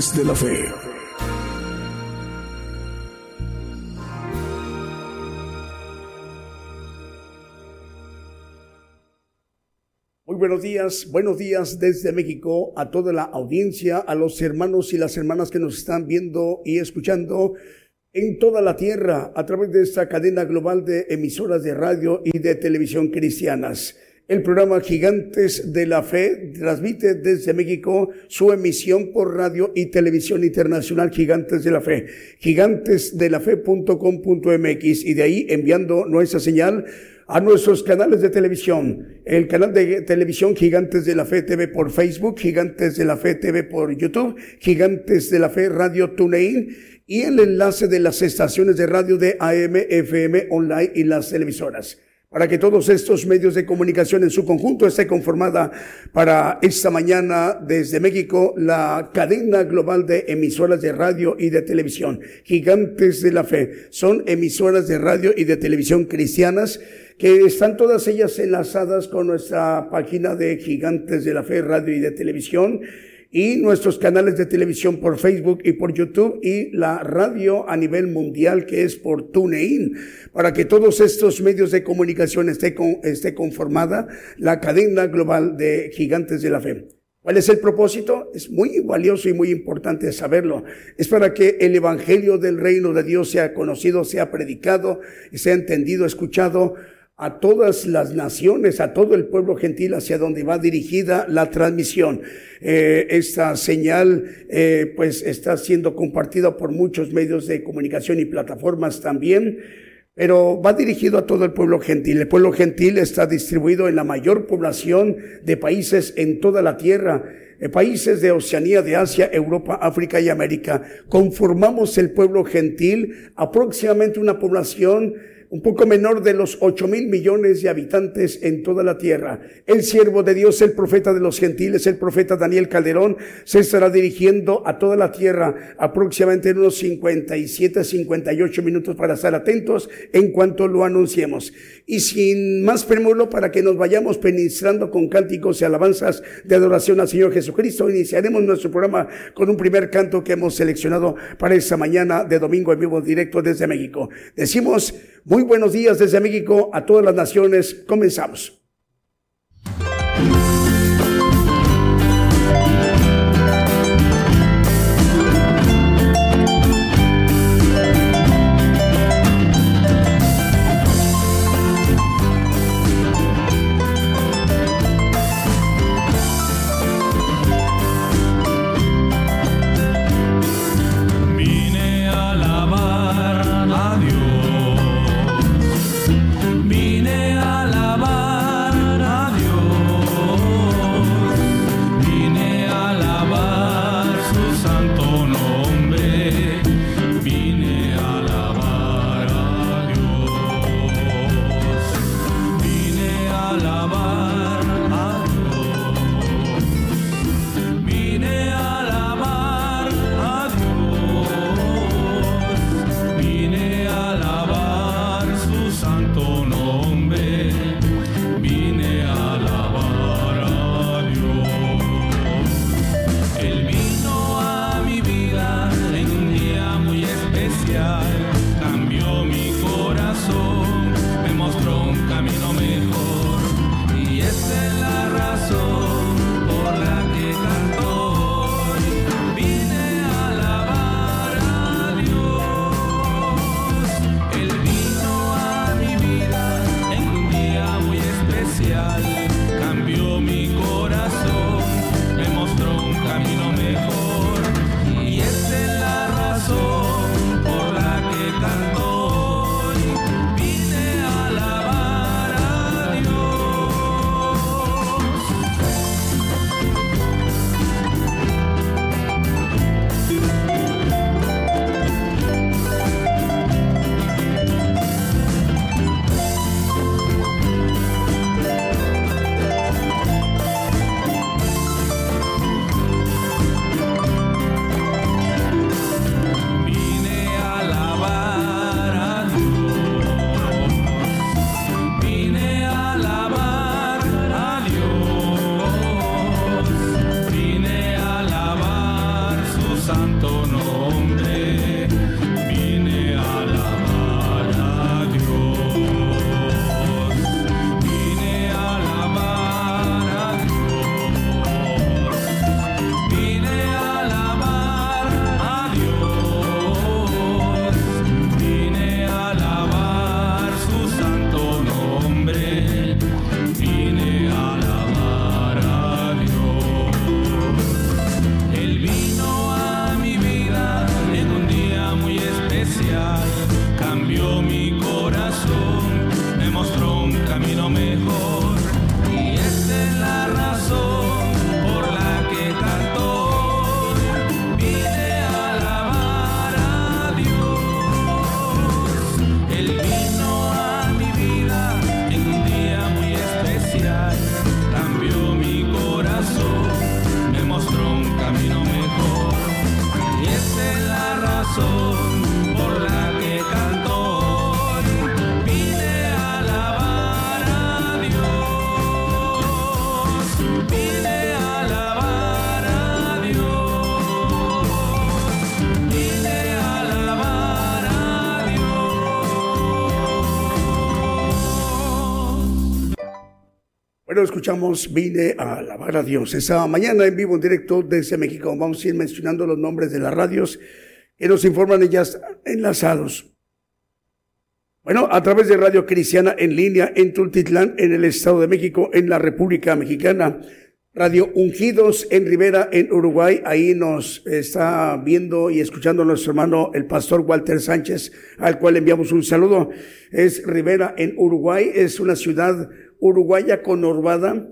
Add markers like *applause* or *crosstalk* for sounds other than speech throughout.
De la Fe. Muy buenos días, buenos días desde México a toda la audiencia, a los hermanos y las hermanas que nos están viendo y escuchando en toda la tierra a través de esta cadena global de emisoras de radio y de televisión cristianas. El programa Gigantes de la Fe transmite desde México su emisión por radio y televisión internacional Gigantes de la Fe, gigantesdelafe.com.mx y de ahí enviando nuestra señal a nuestros canales de televisión. El canal de televisión Gigantes de la Fe TV por Facebook, Gigantes de la Fe TV por YouTube, Gigantes de la Fe Radio TuneIn y el enlace de las estaciones de radio de AM, FM, online y las televisoras para que todos estos medios de comunicación en su conjunto esté conformada para esta mañana desde México la cadena global de emisoras de radio y de televisión, gigantes de la fe. Son emisoras de radio y de televisión cristianas que están todas ellas enlazadas con nuestra página de Gigantes de la Fe, radio y de televisión y nuestros canales de televisión por Facebook y por YouTube y la radio a nivel mundial que es por TuneIn, para que todos estos medios de comunicación esté, con, esté conformada la cadena global de gigantes de la fe. ¿Cuál es el propósito? Es muy valioso y muy importante saberlo. Es para que el Evangelio del Reino de Dios sea conocido, sea predicado, sea entendido, escuchado a todas las naciones, a todo el pueblo gentil hacia donde va dirigida la transmisión. Eh, esta señal eh, pues está siendo compartida por muchos medios de comunicación y plataformas también, pero va dirigido a todo el pueblo gentil. El pueblo gentil está distribuido en la mayor población de países en toda la tierra eh, países de Oceanía, de Asia, Europa, África y América. Conformamos el pueblo gentil, aproximadamente una población un poco menor de los ocho mil millones de habitantes en toda la tierra. El siervo de Dios, el profeta de los gentiles, el profeta Daniel Calderón, se estará dirigiendo a toda la tierra aproximadamente en unos 57, 58 minutos para estar atentos en cuanto lo anunciemos. Y sin más premulo, para que nos vayamos penetrando con cánticos y alabanzas de adoración al Señor Jesucristo, iniciaremos nuestro programa con un primer canto que hemos seleccionado para esta mañana de domingo en vivo directo desde México. Decimos, muy buenos días desde México a todas las naciones. Comenzamos. Escuchamos Vine a alabar a Dios. Esa mañana en vivo, en directo desde México. Vamos a ir mencionando los nombres de las radios que nos informan ellas enlazados. Bueno, a través de Radio Cristiana en línea en Tultitlán, en el Estado de México, en la República Mexicana. Radio Ungidos en Rivera, en Uruguay. Ahí nos está viendo y escuchando nuestro hermano, el pastor Walter Sánchez, al cual enviamos un saludo. Es Rivera en Uruguay. Es una ciudad uruguaya conurbada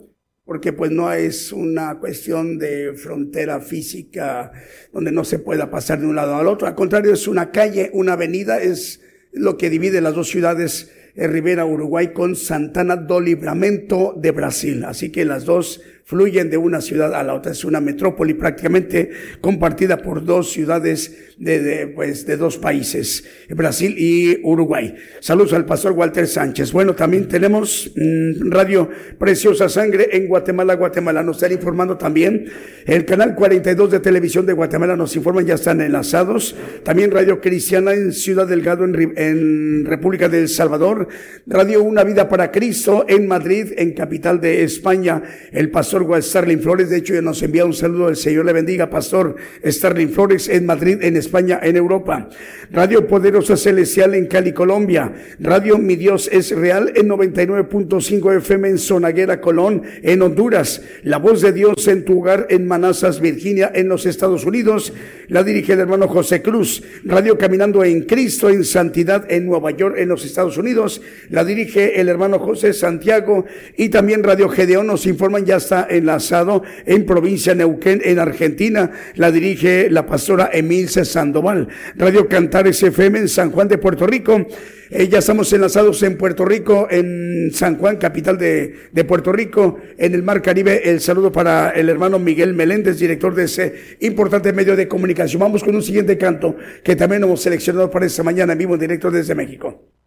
porque pues no es una cuestión de frontera física donde no se pueda pasar de un lado al otro. Al contrario, es una calle, una avenida, es lo que divide las dos ciudades, eh, Rivera, Uruguay, con Santana do Libramento de Brasil. Así que las dos fluyen de una ciudad a la otra. Es una metrópoli prácticamente compartida por dos ciudades de, pues, de dos países, Brasil y Uruguay. Saludos al pastor Walter Sánchez. Bueno, también tenemos mmm, Radio Preciosa Sangre en Guatemala, Guatemala. Nos están informando también. El canal 42 de televisión de Guatemala nos informan, ya están enlazados. También Radio Cristiana en Ciudad Delgado, en, en República del Salvador. Radio Una Vida para Cristo en Madrid, en capital de España. El pastor Starling Flores, de hecho, ya nos envía un saludo. El Señor le bendiga, Pastor Starling Flores, en Madrid, en España, en Europa. Radio Poderosa Celestial en Cali, Colombia. Radio Mi Dios es Real en 99.5 FM en Sonaguera, Colón, en Honduras. La voz de Dios en tu hogar en Manassas, Virginia, en los Estados Unidos. La dirige el hermano José Cruz. Radio Caminando en Cristo, en Santidad, en Nueva York, en los Estados Unidos. La dirige el hermano José Santiago. Y también Radio Gedeón nos informan, ya está enlazado en provincia Neuquén, en Argentina. La dirige la pastora Emilce Sandoval. Radio Cantares FM en San Juan de Puerto Rico. Eh, ya estamos enlazados en Puerto Rico, en San Juan, capital de, Puerto Rico, en el Mar Caribe. El saludo para el hermano Miguel Meléndez, director de ese importante medio de comunicación. Vamos con un siguiente canto que también hemos seleccionado para esta mañana en vivo, en directo desde México.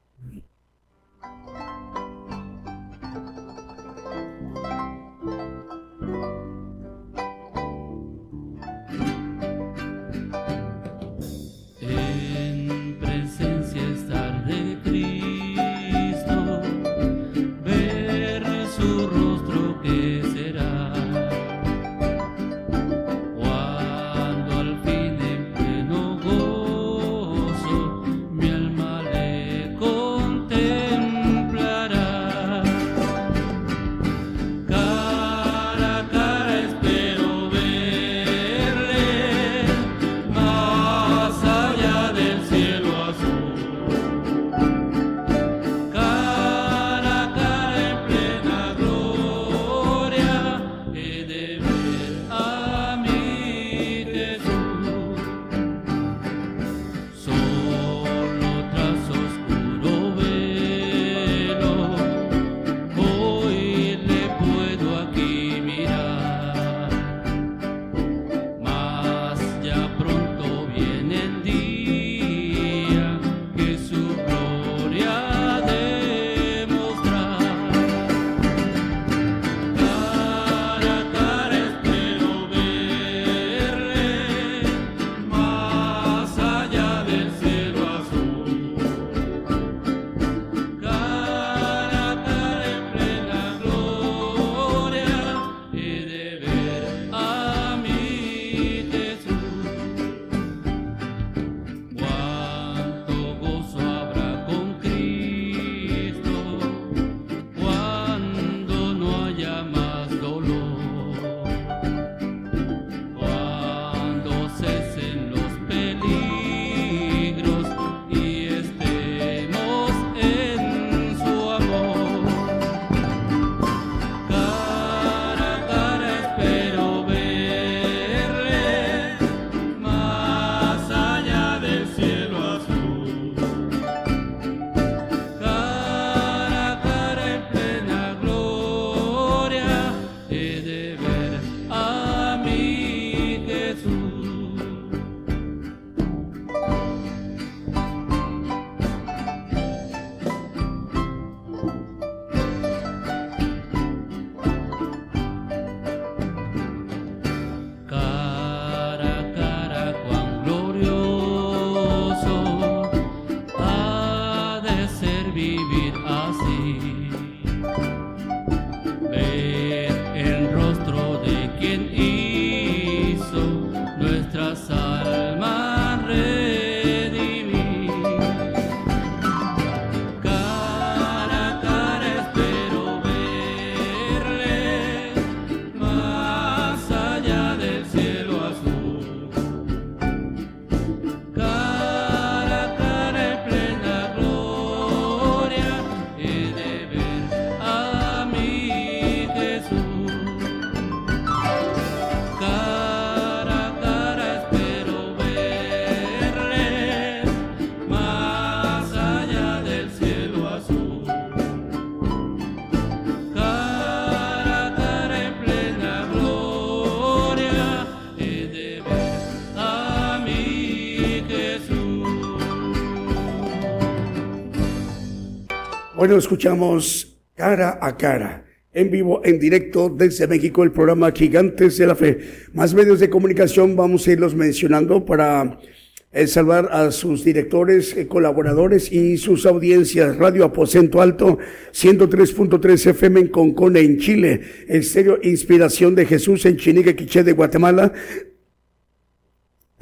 Bueno, escuchamos cara a cara. En vivo, en directo desde México, el programa Gigantes de la Fe. Más medios de comunicación vamos a irlos mencionando para eh, salvar a sus directores, eh, colaboradores y sus audiencias. Radio Aposento Alto, 103.3 FM en Concone, en Chile. Estéreo Inspiración de Jesús en Chinique, Quiché de Guatemala.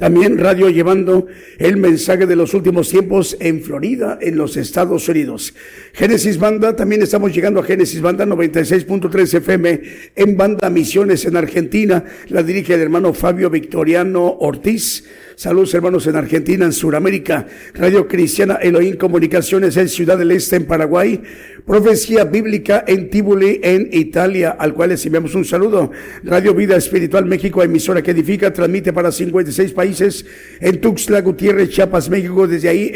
También radio llevando el mensaje de los últimos tiempos en Florida, en los Estados Unidos. Génesis Banda, también estamos llegando a Génesis Banda 96.3 FM en Banda Misiones en Argentina. La dirige el hermano Fabio Victoriano Ortiz. Saludos hermanos en Argentina, en Sudamérica. Radio Cristiana Elohim Comunicaciones en Ciudad del Este, en Paraguay. Profecía Bíblica en Tibuli, en Italia, al cual les enviamos un saludo. Radio Vida Espiritual México, emisora que edifica, transmite para 56 países. En Tuxtla Gutiérrez, Chiapas, México. Desde ahí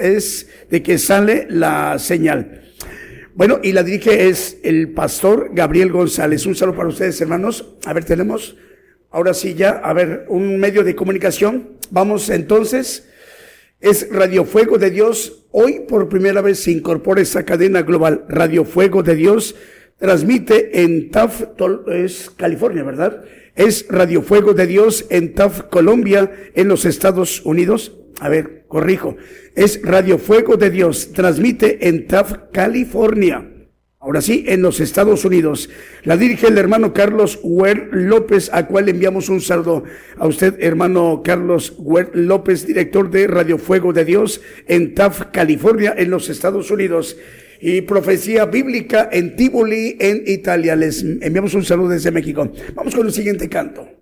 es de que sale la señal. Bueno, y la dirige es el pastor Gabriel González. Un saludo para ustedes, hermanos. A ver, tenemos Ahora sí ya, a ver, un medio de comunicación. Vamos entonces. Es Radio Fuego de Dios. Hoy por primera vez se incorpora esta cadena global. Radio Fuego de Dios transmite en TAF, es California, ¿verdad? Es Radio Fuego de Dios en TAF, Colombia, en los Estados Unidos. A ver, corrijo. Es Radio Fuego de Dios. Transmite en TAF, California. Ahora sí, en los Estados Unidos. La dirige el hermano Carlos Huer López, a cual enviamos un saludo a usted, hermano Carlos Huer López, director de Radio Fuego de Dios en Taft, California, en los Estados Unidos. Y profecía bíblica en Tivoli, en Italia. Les enviamos un saludo desde México. Vamos con el siguiente canto.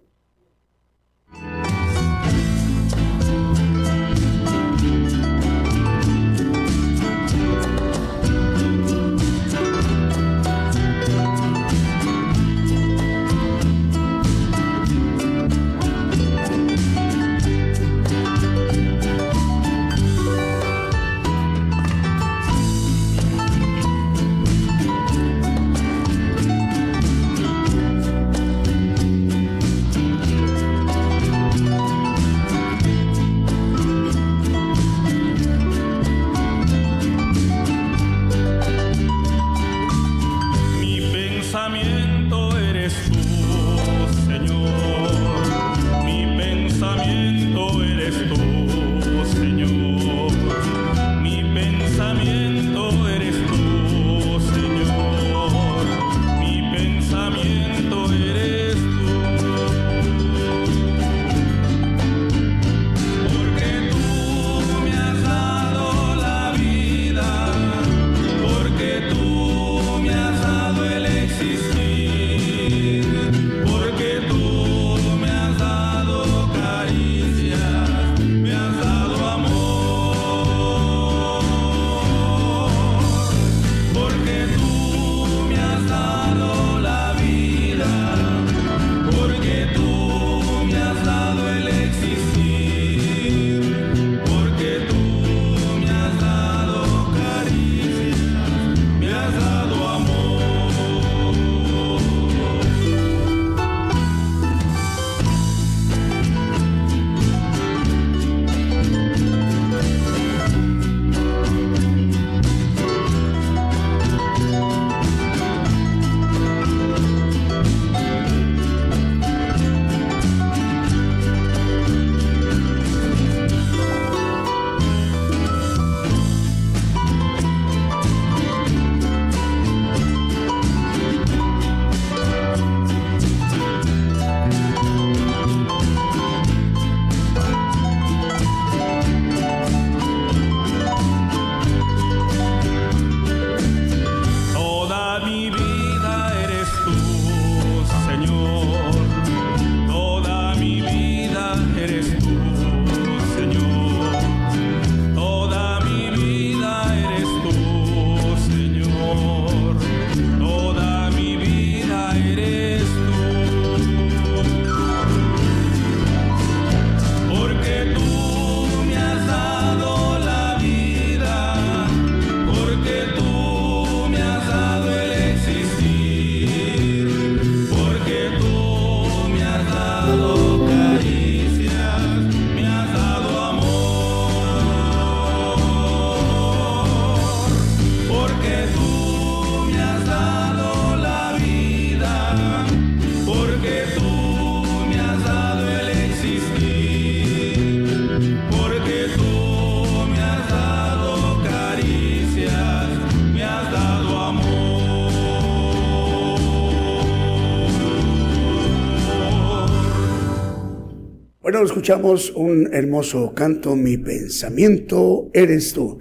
Escuchamos un hermoso canto, Mi pensamiento eres tú.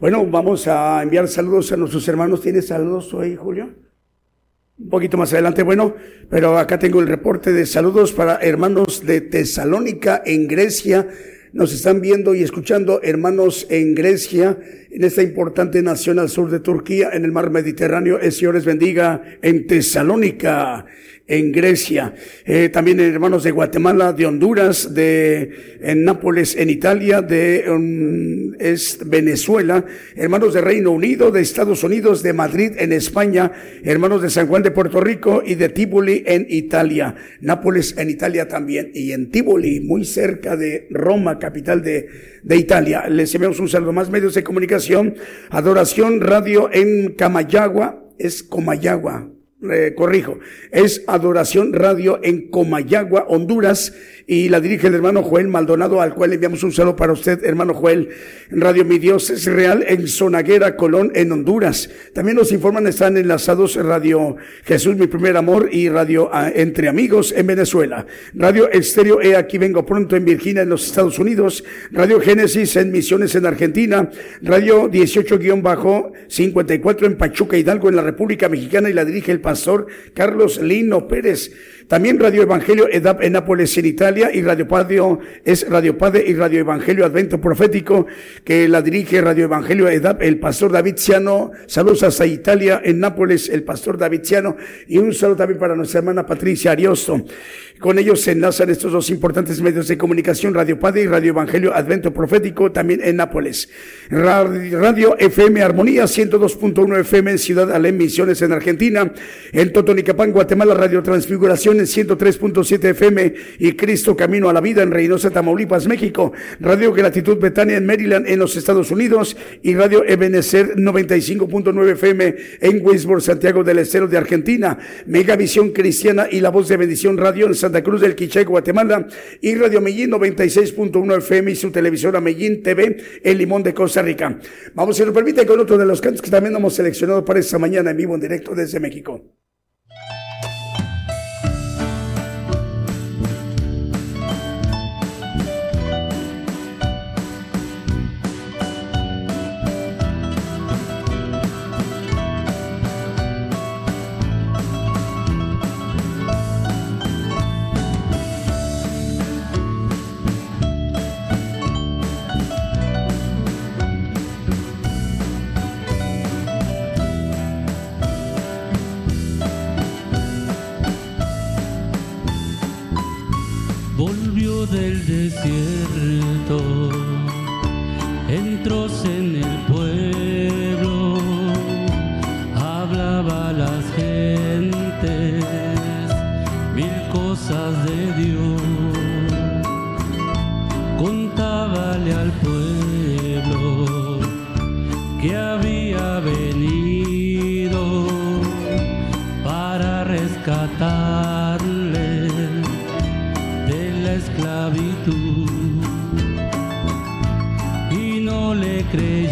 Bueno, vamos a enviar saludos a nuestros hermanos. ¿Tienes saludos hoy, Julio? Un poquito más adelante, bueno, pero acá tengo el reporte de saludos para hermanos de Tesalónica en Grecia. Nos están viendo y escuchando hermanos en Grecia, en esta importante nación al sur de Turquía, en el mar Mediterráneo. El Señor les bendiga en Tesalónica en Grecia, eh, también hermanos de Guatemala, de Honduras, de en Nápoles, en Italia, de um, es Venezuela, hermanos de Reino Unido, de Estados Unidos, de Madrid, en España, hermanos de San Juan de Puerto Rico y de Tivoli en Italia, Nápoles en Italia también. Y en Tivoli, muy cerca de Roma, capital de, de Italia. Les enviamos un saludo. Más medios de comunicación, Adoración Radio en Camayagua, es Comayagua, eh, corrijo, es Adoración Radio en Comayagua, Honduras, y la dirige el hermano Joel Maldonado, al cual enviamos un saludo para usted, hermano Joel. Radio Mi Dios es Real en Sonaguera, Colón, en Honduras. También nos informan, están enlazados Radio Jesús, mi primer amor, y Radio ah, Entre Amigos en Venezuela. Radio Estéreo E, aquí vengo pronto en Virginia, en los Estados Unidos. Radio Génesis en Misiones en Argentina. Radio 18-54 en Pachuca, Hidalgo, en la República Mexicana, y la dirige el pastor Carlos Lino Pérez. También Radio Evangelio EDAP en Nápoles, en Italia, y Radio Padre es Radio Padre y Radio Evangelio Advento Profético, que la dirige Radio Evangelio EDAP, el pastor David Ciano. Saludos hasta Italia, en Nápoles, el pastor David Ciano, y un saludo también para nuestra hermana Patricia Ariosto. Con ellos se enlazan estos dos importantes medios de comunicación, Radio Padre y Radio Evangelio Advento Profético, también en Nápoles. Radio FM Armonía 102.1 FM en Ciudad Alem, Misiones en Argentina. En Totonicapán, Guatemala, Radio Transfiguración en 103.7 FM y Cristo Camino a la Vida en Reynosa, Tamaulipas, México. Radio Gratitud Betania en Maryland, en los Estados Unidos. Y Radio Ebenecer 95.9 FM en Westboro, Santiago del Estero de Argentina. Megavisión Cristiana y La Voz de Bendición Radio en Santa Cruz del Quiché, Guatemala, y Radio Mellín 96.1 FM y su televisora Mellín TV en Limón de Costa Rica. Vamos, si nos permite, con otro de los cantos que también hemos seleccionado para esta mañana en vivo, en directo desde México. Traicionado.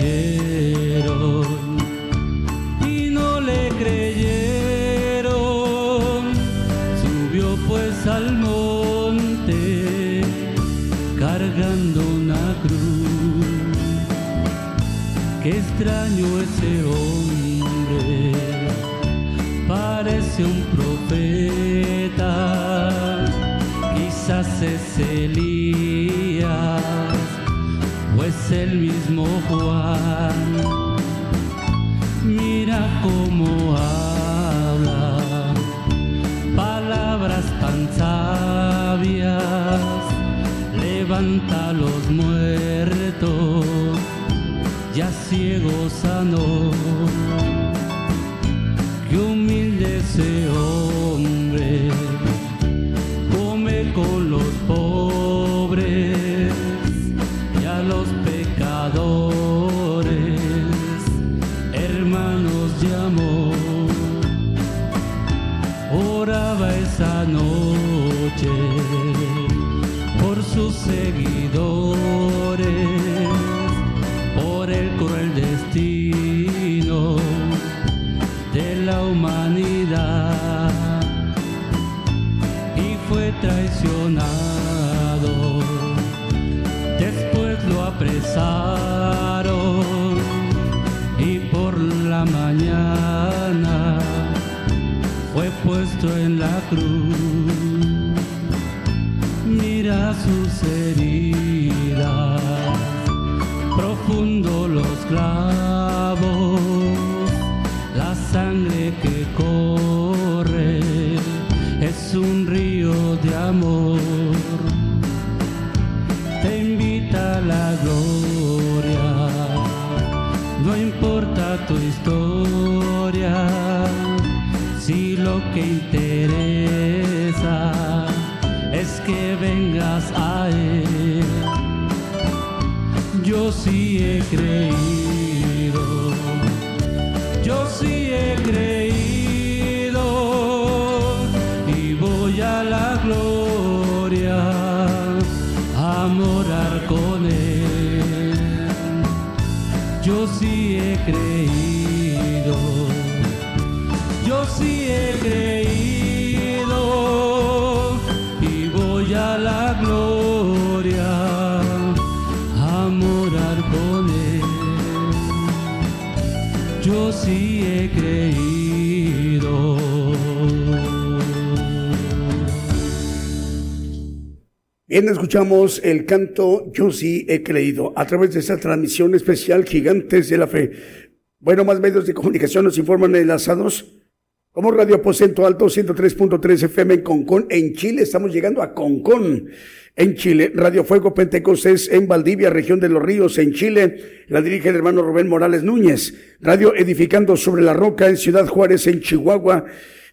Bien, escuchamos el canto Yo sí he creído a través de esta transmisión especial Gigantes de la Fe. Bueno, más medios de comunicación nos informan enlazados como Radio Aposento Alto 103.3 FM en Concón, en Chile. Estamos llegando a Concón, en Chile. Radio Fuego Pentecostés en Valdivia, región de los Ríos, en Chile. La dirige el hermano Rubén Morales Núñez. Radio Edificando sobre la Roca en Ciudad Juárez, en Chihuahua.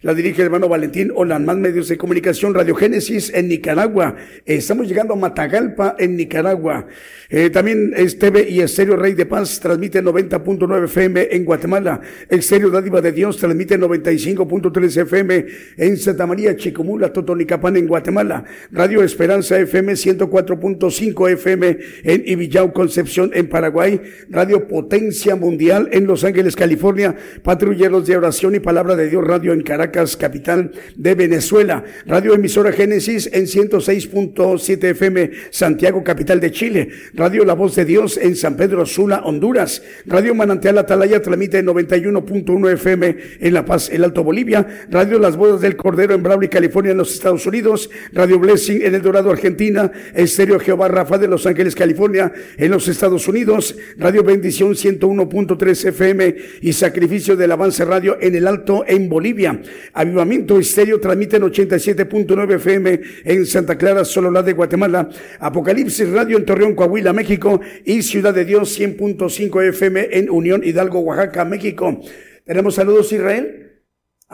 La dirige el hermano Valentín Olan, más medios de comunicación, Radio Génesis en Nicaragua. Estamos llegando a Matagalpa en Nicaragua. Eh, también es TV y Estéreo Rey de Paz transmite 90.9 FM en Guatemala. Estéreo Dádiva de Dios transmite 95.3 FM en Santa María, Chicomula, Totonicapán en Guatemala. Radio Esperanza FM 104.5 FM en Ibillau, Concepción en Paraguay. Radio Potencia Mundial en Los Ángeles, California. Patrulleros de Oración y Palabra de Dios Radio en Caracas, capital de Venezuela. Radio Emisora Génesis en 106.7 FM Santiago, capital de Chile. Radio La Voz de Dios en San Pedro Sula, Honduras. Radio Manantial Atalaya transmite 91.1 FM en La Paz, el Alto Bolivia. Radio Las Bodas del Cordero en Brawley, California, en los Estados Unidos. Radio Blessing en El Dorado, Argentina. Estéreo Jehová Rafa de Los Ángeles, California, en los Estados Unidos. Radio Bendición 101.3 FM y Sacrificio del Avance Radio en el Alto en Bolivia. Avivamiento Estéreo transmite en 87.9 FM en Santa Clara, Sololá de Guatemala. Apocalipsis Radio en Torreón, Coahuila, México y Ciudad de Dios 100.5 FM en Unión Hidalgo, Oaxaca, México. Tenemos saludos Israel.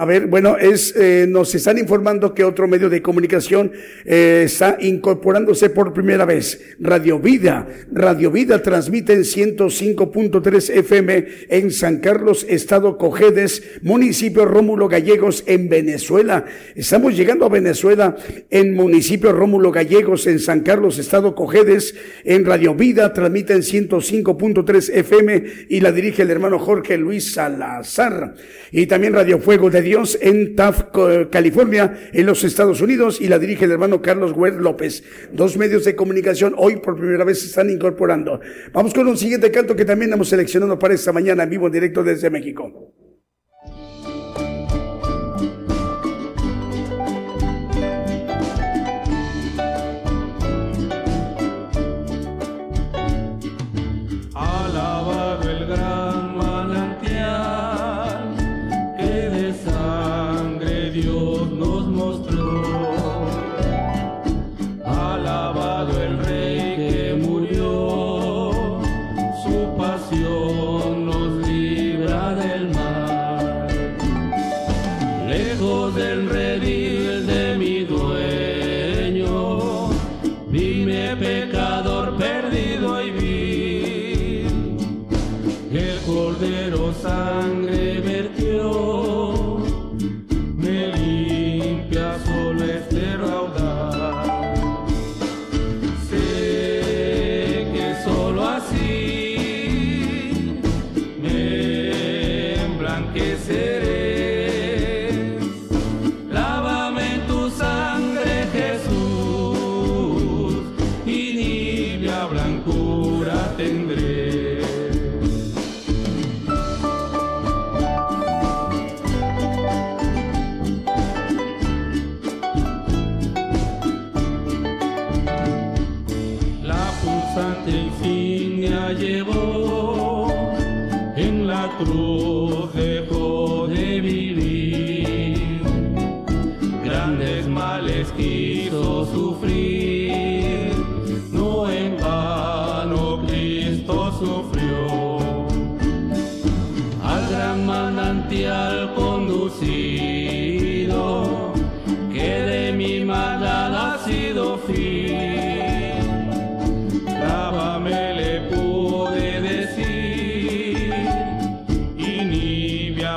A ver, bueno, es, eh, nos están informando que otro medio de comunicación eh, está incorporándose por primera vez. Radio Vida. Radio Vida transmite en 105.3 FM en San Carlos, Estado Cojedes, municipio Rómulo Gallegos en Venezuela. Estamos llegando a Venezuela en municipio Rómulo Gallegos en San Carlos, Estado Cojedes. En Radio Vida transmite en 105.3 FM y la dirige el hermano Jorge Luis Salazar. Y también Radio Fuego de Dios en Taft, California, en los Estados Unidos, y la dirige el hermano Carlos Huer López. Dos medios de comunicación hoy por primera vez se están incorporando. Vamos con un siguiente canto que también hemos seleccionado para esta mañana en vivo en directo desde México.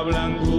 Nibia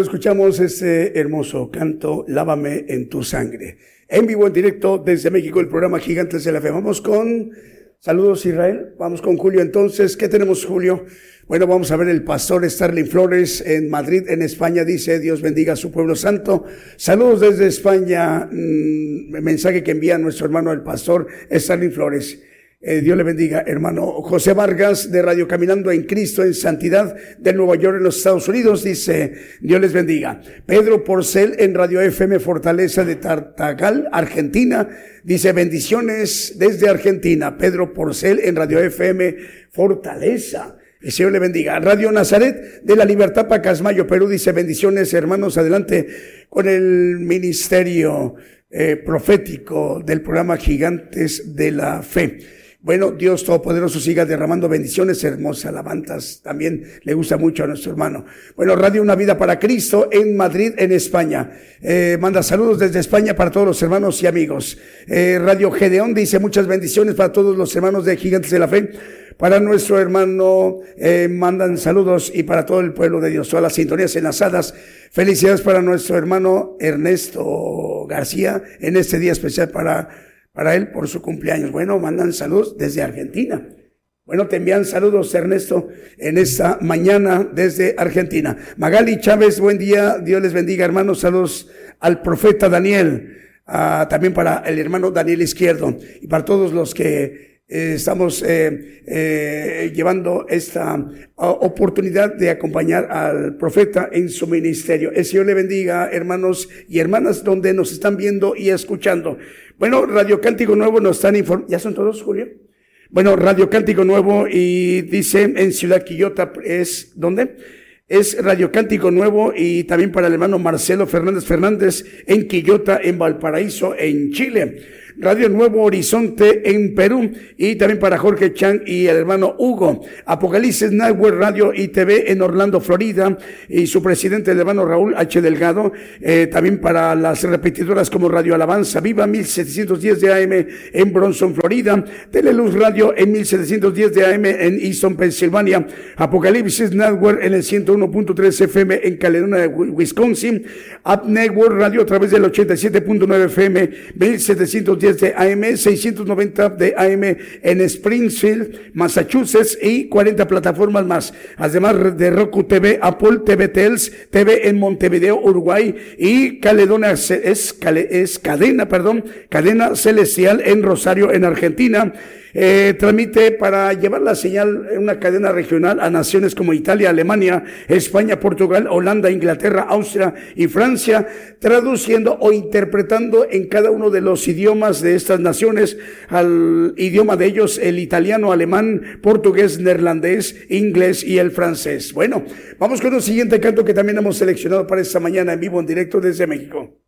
Escuchamos ese hermoso canto, Lávame en tu sangre. En vivo, en directo desde México, el programa Gigantes de la Fe. Vamos con saludos Israel. Vamos con Julio entonces. ¿Qué tenemos Julio? Bueno, vamos a ver el pastor Starling Flores en Madrid, en España. Dice, Dios bendiga a su pueblo santo. Saludos desde España. Mm, mensaje que envía nuestro hermano el pastor Starling Flores. Eh, Dios le bendiga, hermano José Vargas de Radio Caminando en Cristo en Santidad de Nueva York en los Estados Unidos. Dice, Dios les bendiga. Pedro Porcel en Radio FM Fortaleza de Tartagal, Argentina. Dice, bendiciones desde Argentina. Pedro Porcel en Radio FM Fortaleza. El Señor le bendiga. Radio Nazaret de la Libertad Pacasmayo, Perú, dice bendiciones, hermanos, adelante con el ministerio eh, profético del programa Gigantes de la Fe. Bueno, Dios Todopoderoso siga derramando bendiciones, hermosas alabanzas. También le gusta mucho a nuestro hermano. Bueno, Radio Una Vida para Cristo en Madrid, en España. Eh, manda saludos desde España para todos los hermanos y amigos. Eh, Radio Gedeón dice muchas bendiciones para todos los hermanos de Gigantes de la Fe. Para nuestro hermano, eh, mandan saludos y para todo el pueblo de Dios, todas las sintonías enlazadas. Felicidades para nuestro hermano Ernesto García en este día especial para, para él por su cumpleaños. Bueno, mandan saludos desde Argentina. Bueno, te envían saludos, Ernesto, en esta mañana desde Argentina. Magali Chávez, buen día. Dios les bendiga, hermanos. Saludos al profeta Daniel. ah, también para el hermano Daniel Izquierdo y para todos los que eh, estamos eh, eh, llevando esta oportunidad de acompañar al profeta en su ministerio. El Señor le bendiga, hermanos y hermanas, donde nos están viendo y escuchando. Bueno, Radio Cántico Nuevo nos están informando. ¿Ya son todos, Julio? Bueno, Radio Cántico Nuevo y dice en Ciudad Quillota es, ¿dónde? Es Radio Cántico Nuevo y también para el hermano Marcelo Fernández Fernández en Quillota, en Valparaíso, en Chile. Radio Nuevo Horizonte en Perú y también para Jorge Chan y el hermano Hugo. Apocalipsis Network Radio y TV en Orlando, Florida y su presidente, el hermano Raúl H. Delgado. Eh, también para las repetidoras como Radio Alabanza Viva 1710 de AM en Bronson, Florida. Teleluz Radio en 1710 de AM en Easton, Pensilvania. Apocalipsis Network en el 101.3 FM en Caledonia, Wisconsin. App Network Radio a través del 87.9 FM 1710 de AM, 690 de AM en Springfield, Massachusetts y 40 plataformas más. Además de Roku TV, Apple TV Tels, TV en Montevideo, Uruguay y Caledonia es, es cadena, perdón, cadena celestial en Rosario, en Argentina eh, transmite para llevar la señal en una cadena regional a naciones como Italia, Alemania, España, Portugal, Holanda, Inglaterra, Austria y Francia, traduciendo o interpretando en cada uno de los idiomas de estas naciones al idioma de ellos, el italiano, alemán, portugués, neerlandés, inglés y el francés. Bueno, vamos con un siguiente canto que también hemos seleccionado para esta mañana en vivo, en directo desde México.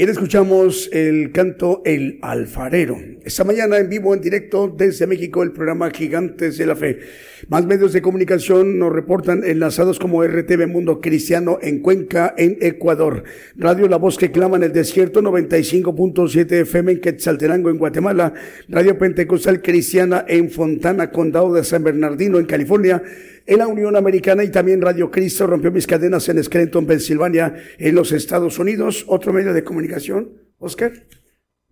Y escuchamos el canto El Alfarero. Esta mañana en vivo, en directo desde México, el programa Gigantes de la Fe. Más medios de comunicación nos reportan enlazados como RTV Mundo Cristiano en Cuenca, en Ecuador. Radio La Voz que clama en el desierto, 95.7 FM en Quetzaltenango, en Guatemala. Radio Pentecostal Cristiana en Fontana, Condado de San Bernardino, en California en la Unión Americana y también Radio Cristo rompió mis cadenas en Scranton, Pensilvania, en los Estados Unidos. Otro medio de comunicación, Oscar.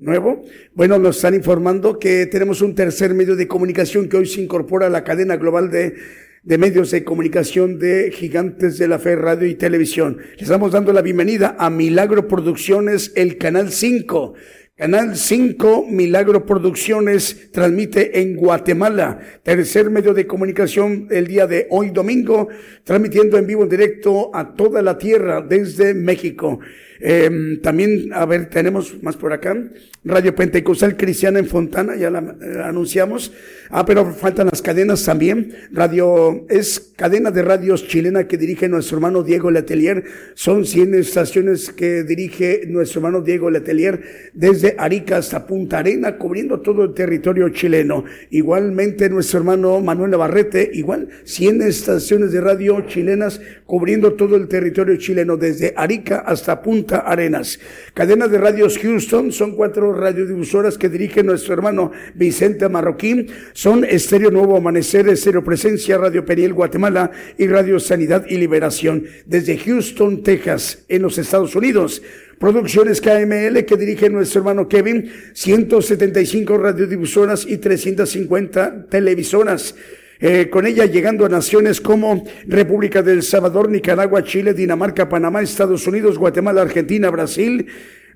Nuevo. Bueno, nos están informando que tenemos un tercer medio de comunicación que hoy se incorpora a la cadena global de, de medios de comunicación de Gigantes de la Fe, Radio y Televisión. Estamos dando la bienvenida a Milagro Producciones, el Canal 5. Canal 5 Milagro Producciones transmite en Guatemala, tercer medio de comunicación el día de hoy domingo, transmitiendo en vivo en directo a toda la tierra desde México. Eh, también, a ver, tenemos más por acá. Radio Pentecostal Cristiana en Fontana, ya la, eh, anunciamos. Ah, pero faltan las cadenas también. Radio, es cadena de radios chilena que dirige nuestro hermano Diego Letelier. Son 100 estaciones que dirige nuestro hermano Diego Letelier desde Arica hasta Punta Arena, cubriendo todo el territorio chileno. Igualmente nuestro hermano Manuel Navarrete, igual 100 estaciones de radio chilenas cubriendo todo el territorio chileno desde Arica hasta Punta Arenas. Cadena de radios Houston, son cuatro radiodifusoras que dirige nuestro hermano Vicente Marroquín. Son Estéreo Nuevo Amanecer, Estéreo Presencia, Radio Peniel Guatemala y Radio Sanidad y Liberación. Desde Houston, Texas, en los Estados Unidos. Producciones KML que dirige nuestro hermano Kevin, 175 radiodifusoras y 350 televisoras. Eh, con ella llegando a naciones como República del Salvador, Nicaragua, Chile, Dinamarca, Panamá, Estados Unidos, Guatemala, Argentina, Brasil,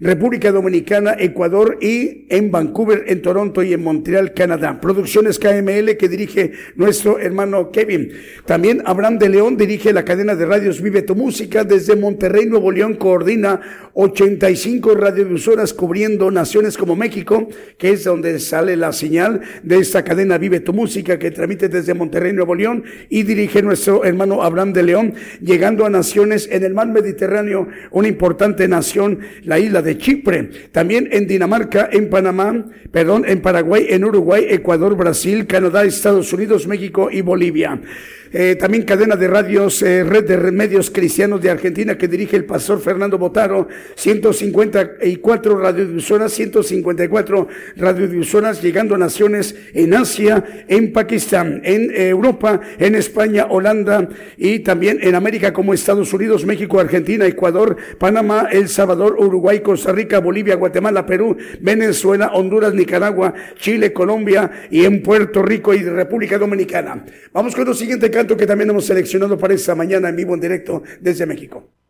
República Dominicana, Ecuador y en Vancouver, en Toronto y en Montreal, Canadá. Producciones KML que dirige nuestro hermano Kevin. También Abraham de León dirige la cadena de radios Vive tu Música desde Monterrey, Nuevo León, coordina 85 radiodifusoras cubriendo naciones como México, que es donde sale la señal de esta cadena Vive tu Música que transmite desde Monterrey, Nuevo León y dirige nuestro hermano Abraham de León, llegando a naciones en el mar Mediterráneo, una importante nación, la isla de Chipre, también en Dinamarca, en Panamá, perdón, en Paraguay, en Uruguay, Ecuador, Brasil, Canadá, Estados Unidos, México y Bolivia. Eh, también cadena de radios, eh, red de medios cristianos de Argentina que dirige el pastor Fernando Botaro, 154 radiodifusoras, 154 radiodifusoras llegando a naciones en Asia, en Pakistán, en Europa, en España, Holanda y también en América como Estados Unidos, México, Argentina, Ecuador, Panamá, El Salvador, Uruguay, Costa Rica, Bolivia, Guatemala, Perú, Venezuela, Honduras, Nicaragua, Chile, Colombia y en Puerto Rico y República Dominicana. Vamos con el siguiente que también hemos seleccionado para esta mañana en vivo en directo desde México.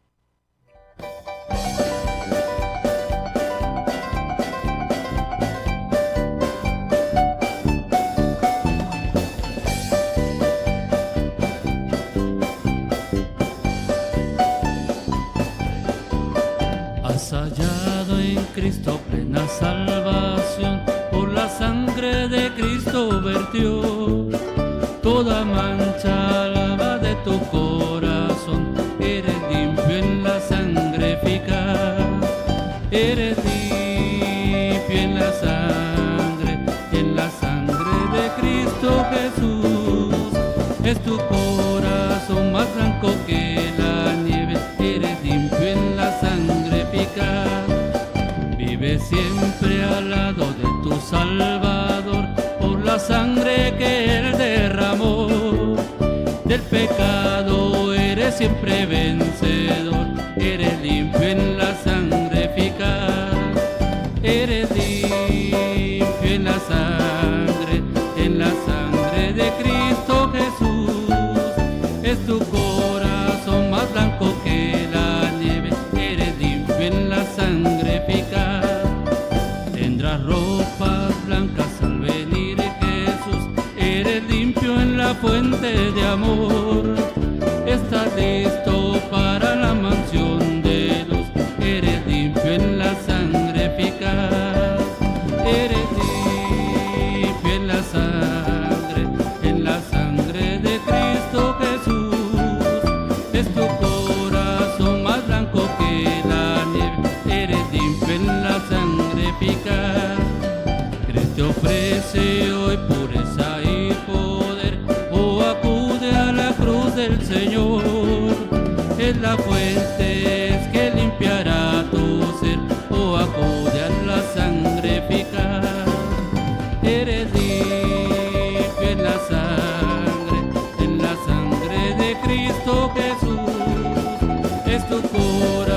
Toda mancha lava de tu corazón, eres limpio en la sangre eficaz, eres limpio en la sangre, en la sangre de Cristo Jesús, es tu corazón más blanco que la nieve, eres limpio en la sangre eficaz, vive siempre al lado de tu la sangre que Él derramó. Del pecado eres siempre vencedor, eres limpio de amor, está listo para la mansión de luz. eres limpio en la sangre eficaz, eres limpio en la sangre, en la sangre de Cristo Jesús, es tu corazón más blanco que la nieve, eres limpio en la sangre eficaz, Cristo ofrece hoy pureza es la fuente que limpiará tu ser, o acude a la sangre eficaz, eres limpio en la sangre, en la sangre de Cristo Jesús, es tu corazón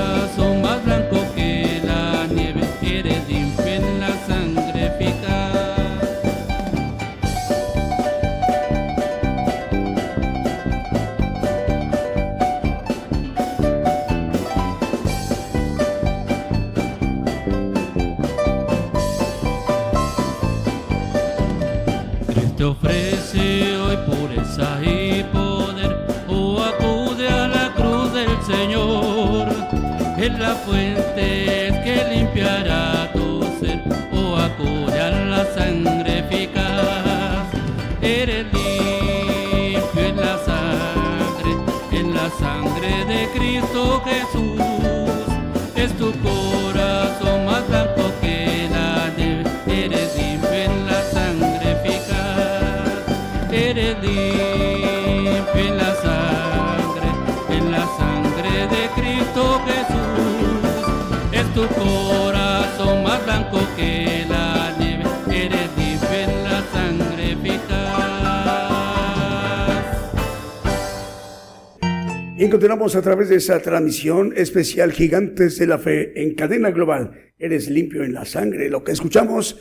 continuamos a través de esa transmisión especial Gigantes de la Fe en cadena global. Eres limpio en la sangre. Lo que escuchamos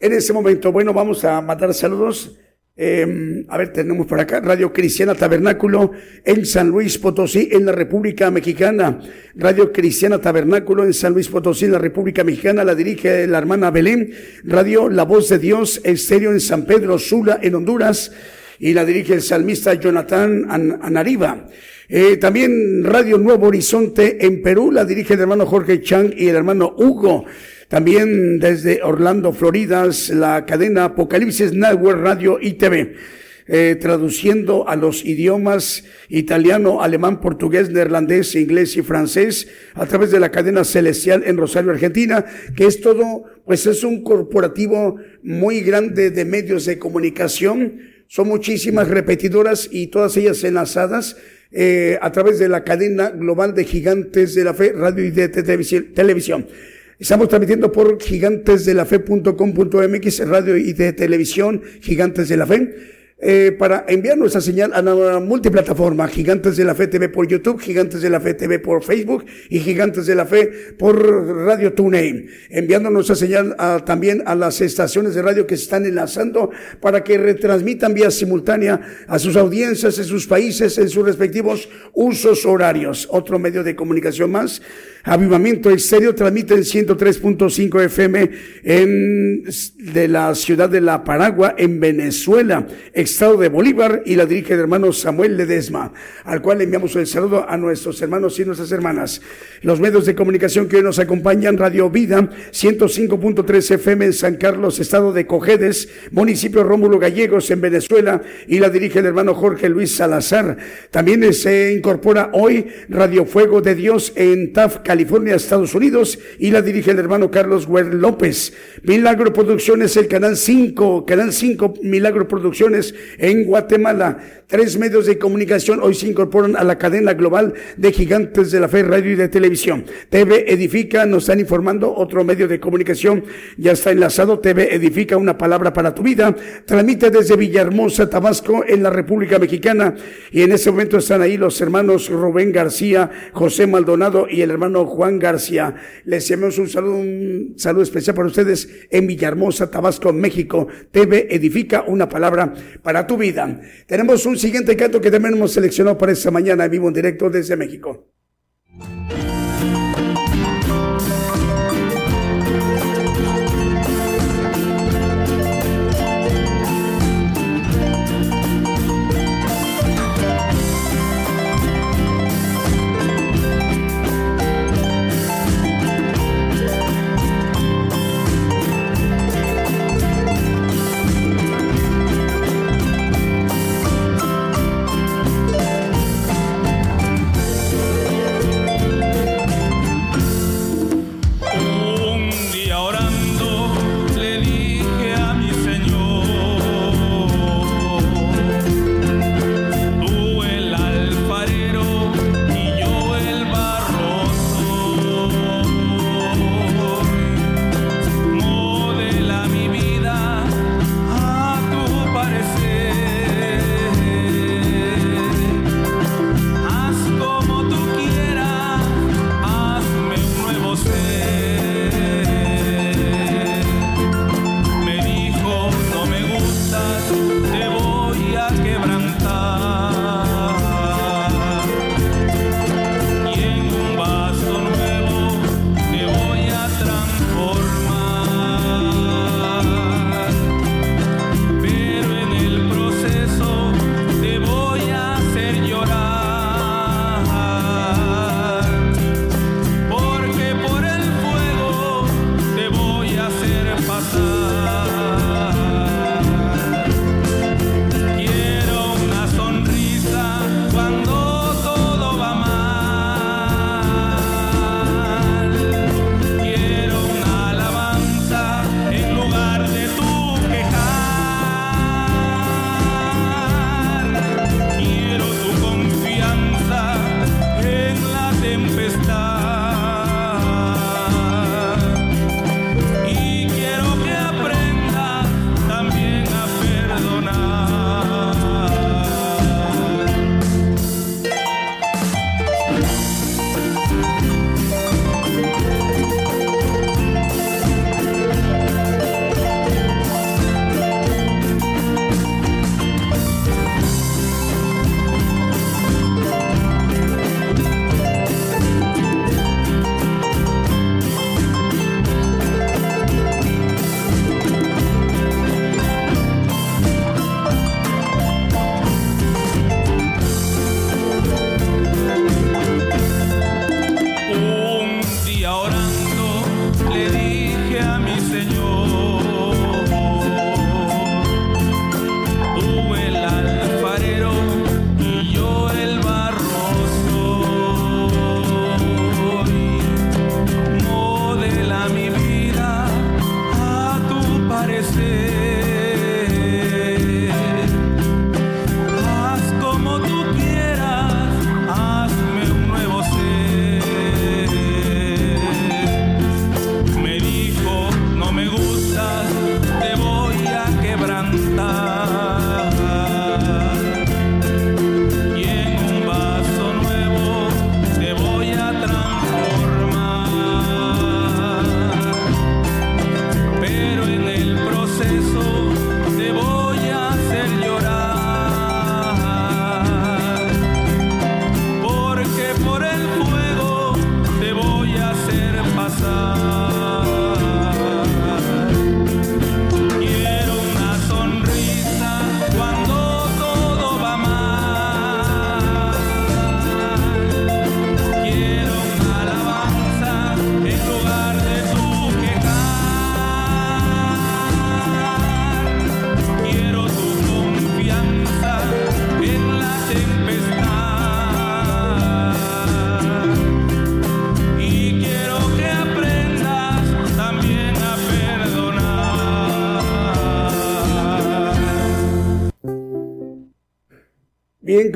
en este momento. Bueno, vamos a mandar saludos. Eh, a ver, tenemos por acá Radio Cristiana Tabernáculo en San Luis Potosí, en la República Mexicana. Radio Cristiana Tabernáculo en San Luis Potosí, en la República Mexicana. La dirige la hermana Belén. Radio La Voz de Dios, estéreo en San Pedro Sula, en Honduras. Y la dirige el salmista Jonathan An- Anariba. Eh, también Radio Nuevo Horizonte en Perú, la dirige el hermano Jorge Chang y el hermano Hugo. También desde Orlando, Florida, la cadena Apocalipsis Network Radio y TV. Eh, traduciendo a los idiomas italiano, alemán, portugués, neerlandés, inglés y francés a través de la cadena celestial en Rosario, Argentina, que es todo, pues es un corporativo muy grande de medios de comunicación. Son muchísimas repetidoras y todas ellas enlazadas eh, a través de la cadena global de gigantes de la fe, radio y de televisi- televisión. Estamos transmitiendo por gigantesdelafe.com.mx, radio y de televisión, Gigantes de la Fe. Eh, para enviar nuestra señal a la multiplataforma Gigantes de la Fe TV por YouTube, Gigantes de la Fe TV por Facebook y Gigantes de la Fe por Radio TuneIn. Enviando nuestra señal a- también a las estaciones de radio que se están enlazando para que retransmitan vía simultánea a sus audiencias en sus países, en sus respectivos usos horarios. Otro medio de comunicación más. Avivamiento transmite en 103.5 FM en, de la ciudad de La Paragua, en Venezuela, estado de Bolívar, y la dirige el hermano Samuel Ledesma, al cual enviamos el saludo a nuestros hermanos y nuestras hermanas. Los medios de comunicación que hoy nos acompañan, Radio Vida, 105.3 FM en San Carlos, estado de Cojedes, municipio Rómulo Gallegos, en Venezuela, y la dirige el hermano Jorge Luis Salazar. También se incorpora hoy Radio Fuego de Dios en Taft, California, Estados Unidos, y la dirige el hermano Carlos Huer López. Milagro Producciones, el canal 5, canal 5 Milagro Producciones en Guatemala. Tres medios de comunicación hoy se incorporan a la cadena global de gigantes de la fe, radio y de televisión. TV Edifica, nos están informando, otro medio de comunicación ya está enlazado. TV Edifica, una palabra para tu vida. Transmite desde Villahermosa, Tabasco, en la República Mexicana. Y en este momento están ahí los hermanos Rubén García, José Maldonado y el hermano Juan García. Les enviamos un saludo, un saludo especial para ustedes en Villahermosa, Tabasco, México. TV Edifica, una palabra para tu vida. Tenemos un siguiente canto que también hemos seleccionado para esta mañana, vivo en directo desde México.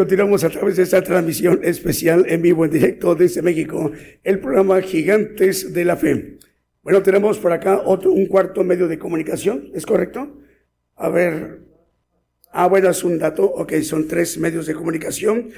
Continuamos a través de esta transmisión especial en vivo, en directo desde México, el programa Gigantes de la Fe. Bueno, tenemos por acá otro, un cuarto medio de comunicación, ¿es correcto? A ver. Ah, bueno, es un dato. Ok, son tres medios de comunicación.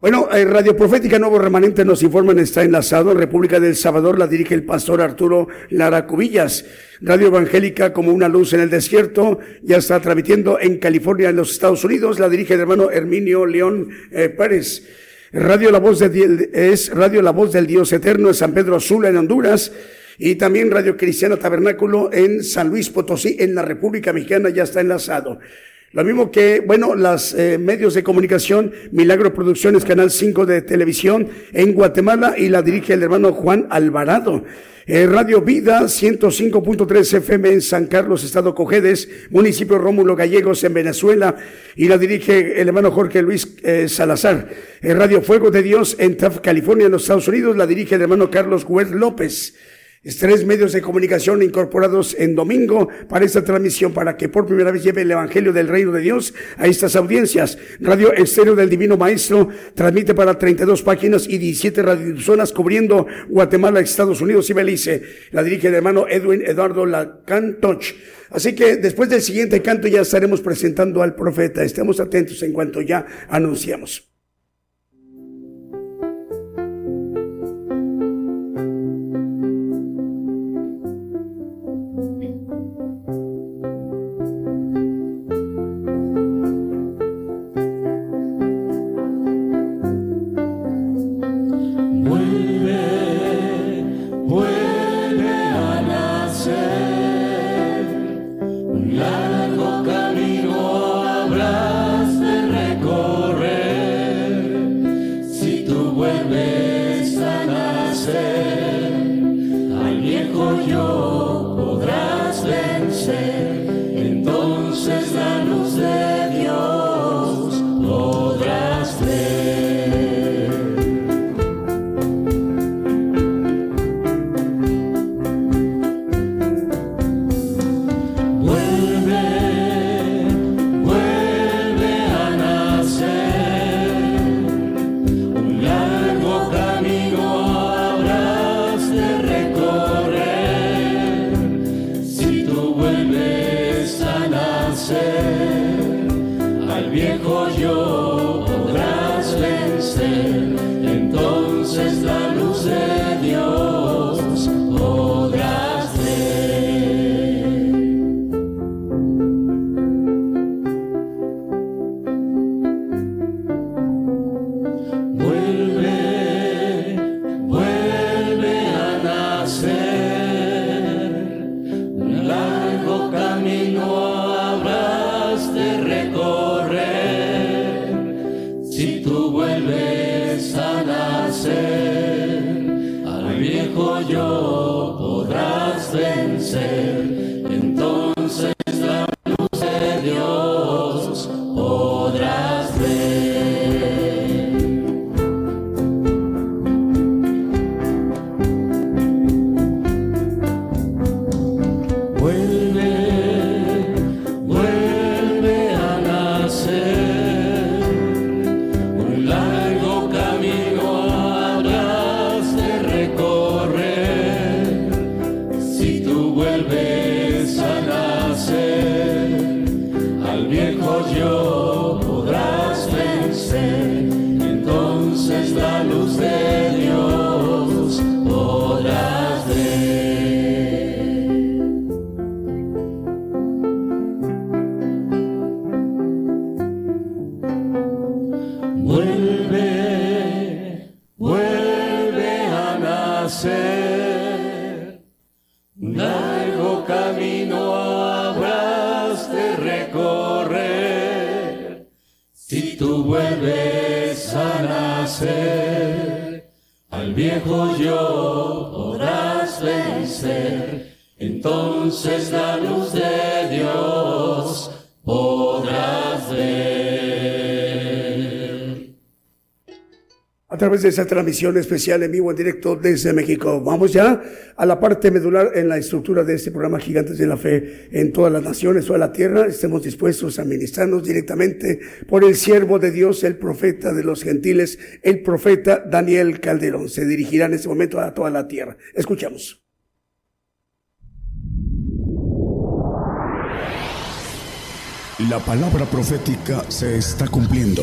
Bueno, eh, Radio Profética Nuevo Remanente nos informan, está enlazado en República del Salvador, la dirige el pastor Arturo Lara Cubillas. Radio Evangélica como una luz en el desierto, ya está transmitiendo en California, en los Estados Unidos, la dirige el hermano Herminio León eh, Pérez. Radio La Voz de, es Radio La Voz del Dios Eterno en San Pedro Sula, en Honduras. Y también Radio Cristiana Tabernáculo en San Luis Potosí, en la República Mexicana, ya está enlazado. Lo mismo que, bueno, los eh, medios de comunicación, Milagro Producciones, Canal 5 de televisión en Guatemala y la dirige el hermano Juan Alvarado. Eh, Radio Vida 105.3 FM en San Carlos, Estado Cojedes, municipio Rómulo Gallegos en Venezuela y la dirige el hermano Jorge Luis eh, Salazar. Radio Fuego de Dios en Taft, California, en los Estados Unidos, la dirige el hermano Carlos Huer López tres medios de comunicación incorporados en domingo para esta transmisión, para que por primera vez lleve el Evangelio del Reino de Dios a estas audiencias. Radio Estéreo del Divino Maestro transmite para 32 páginas y 17 radiozonas cubriendo Guatemala, Estados Unidos y Belice. La dirige el hermano Edwin Eduardo Lacantoch. Así que después del siguiente canto ya estaremos presentando al profeta. Estemos atentos en cuanto ya anunciamos. Través de esa transmisión especial en vivo en directo desde México. Vamos ya a la parte medular en la estructura de este programa Gigantes de la Fe en todas las naciones, toda la tierra. Estemos dispuestos a ministrarnos directamente por el siervo de Dios, el profeta de los gentiles, el profeta Daniel Calderón. Se dirigirá en este momento a toda la tierra. Escuchamos. La palabra profética se está cumpliendo.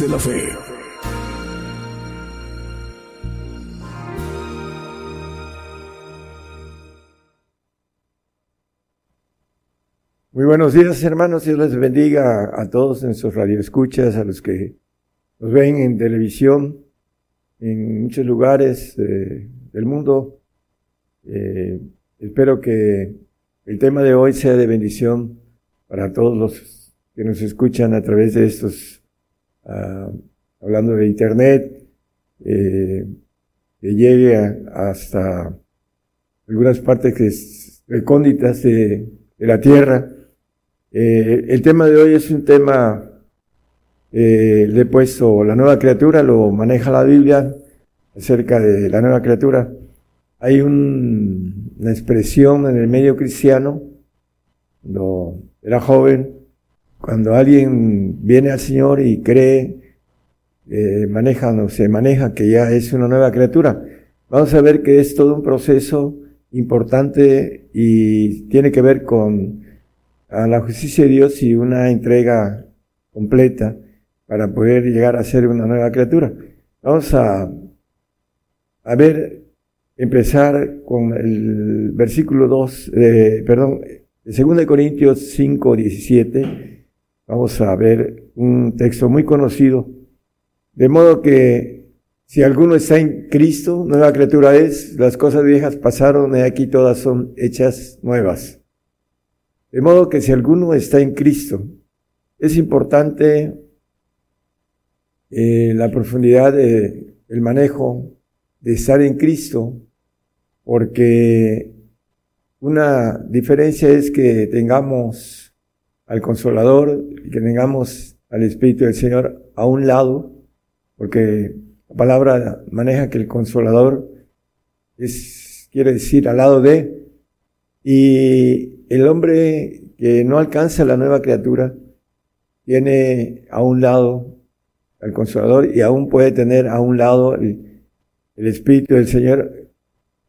De la Fe. Muy buenos días, hermanos. Dios les bendiga a todos en sus radioescuchas, a los que nos ven en televisión, en muchos lugares eh, del mundo. Eh, espero que el tema de hoy sea de bendición para todos los que nos escuchan a través de estos, ah, hablando de Internet, eh, que llegue hasta algunas partes que es- recónditas de, la tierra. Eh, el tema de hoy es un tema, eh, le he puesto la nueva criatura, lo maneja la Biblia acerca de la nueva criatura. Hay un- una expresión en el medio cristiano, cuando era joven, cuando alguien viene al Señor y cree, eh, maneja, no se maneja que ya es una nueva criatura. Vamos a ver que es todo un proceso importante y tiene que ver con la justicia de Dios y una entrega completa para poder llegar a ser una nueva criatura. Vamos a, a ver, empezar con el versículo 2, eh, perdón, de 2 Corintios 5, 17. Vamos a ver un texto muy conocido. De modo que si alguno está en Cristo, nueva criatura es, las cosas viejas pasaron y aquí todas son hechas nuevas. De modo que si alguno está en Cristo, es importante eh, la profundidad del manejo de estar en Cristo, porque una diferencia es que tengamos al Consolador que tengamos al Espíritu del Señor a un lado, porque la palabra maneja que el Consolador es, quiere decir al lado de, y el hombre que no alcanza la nueva criatura tiene a un lado al Consolador y aún puede tener a un lado el, Espíritu del Señor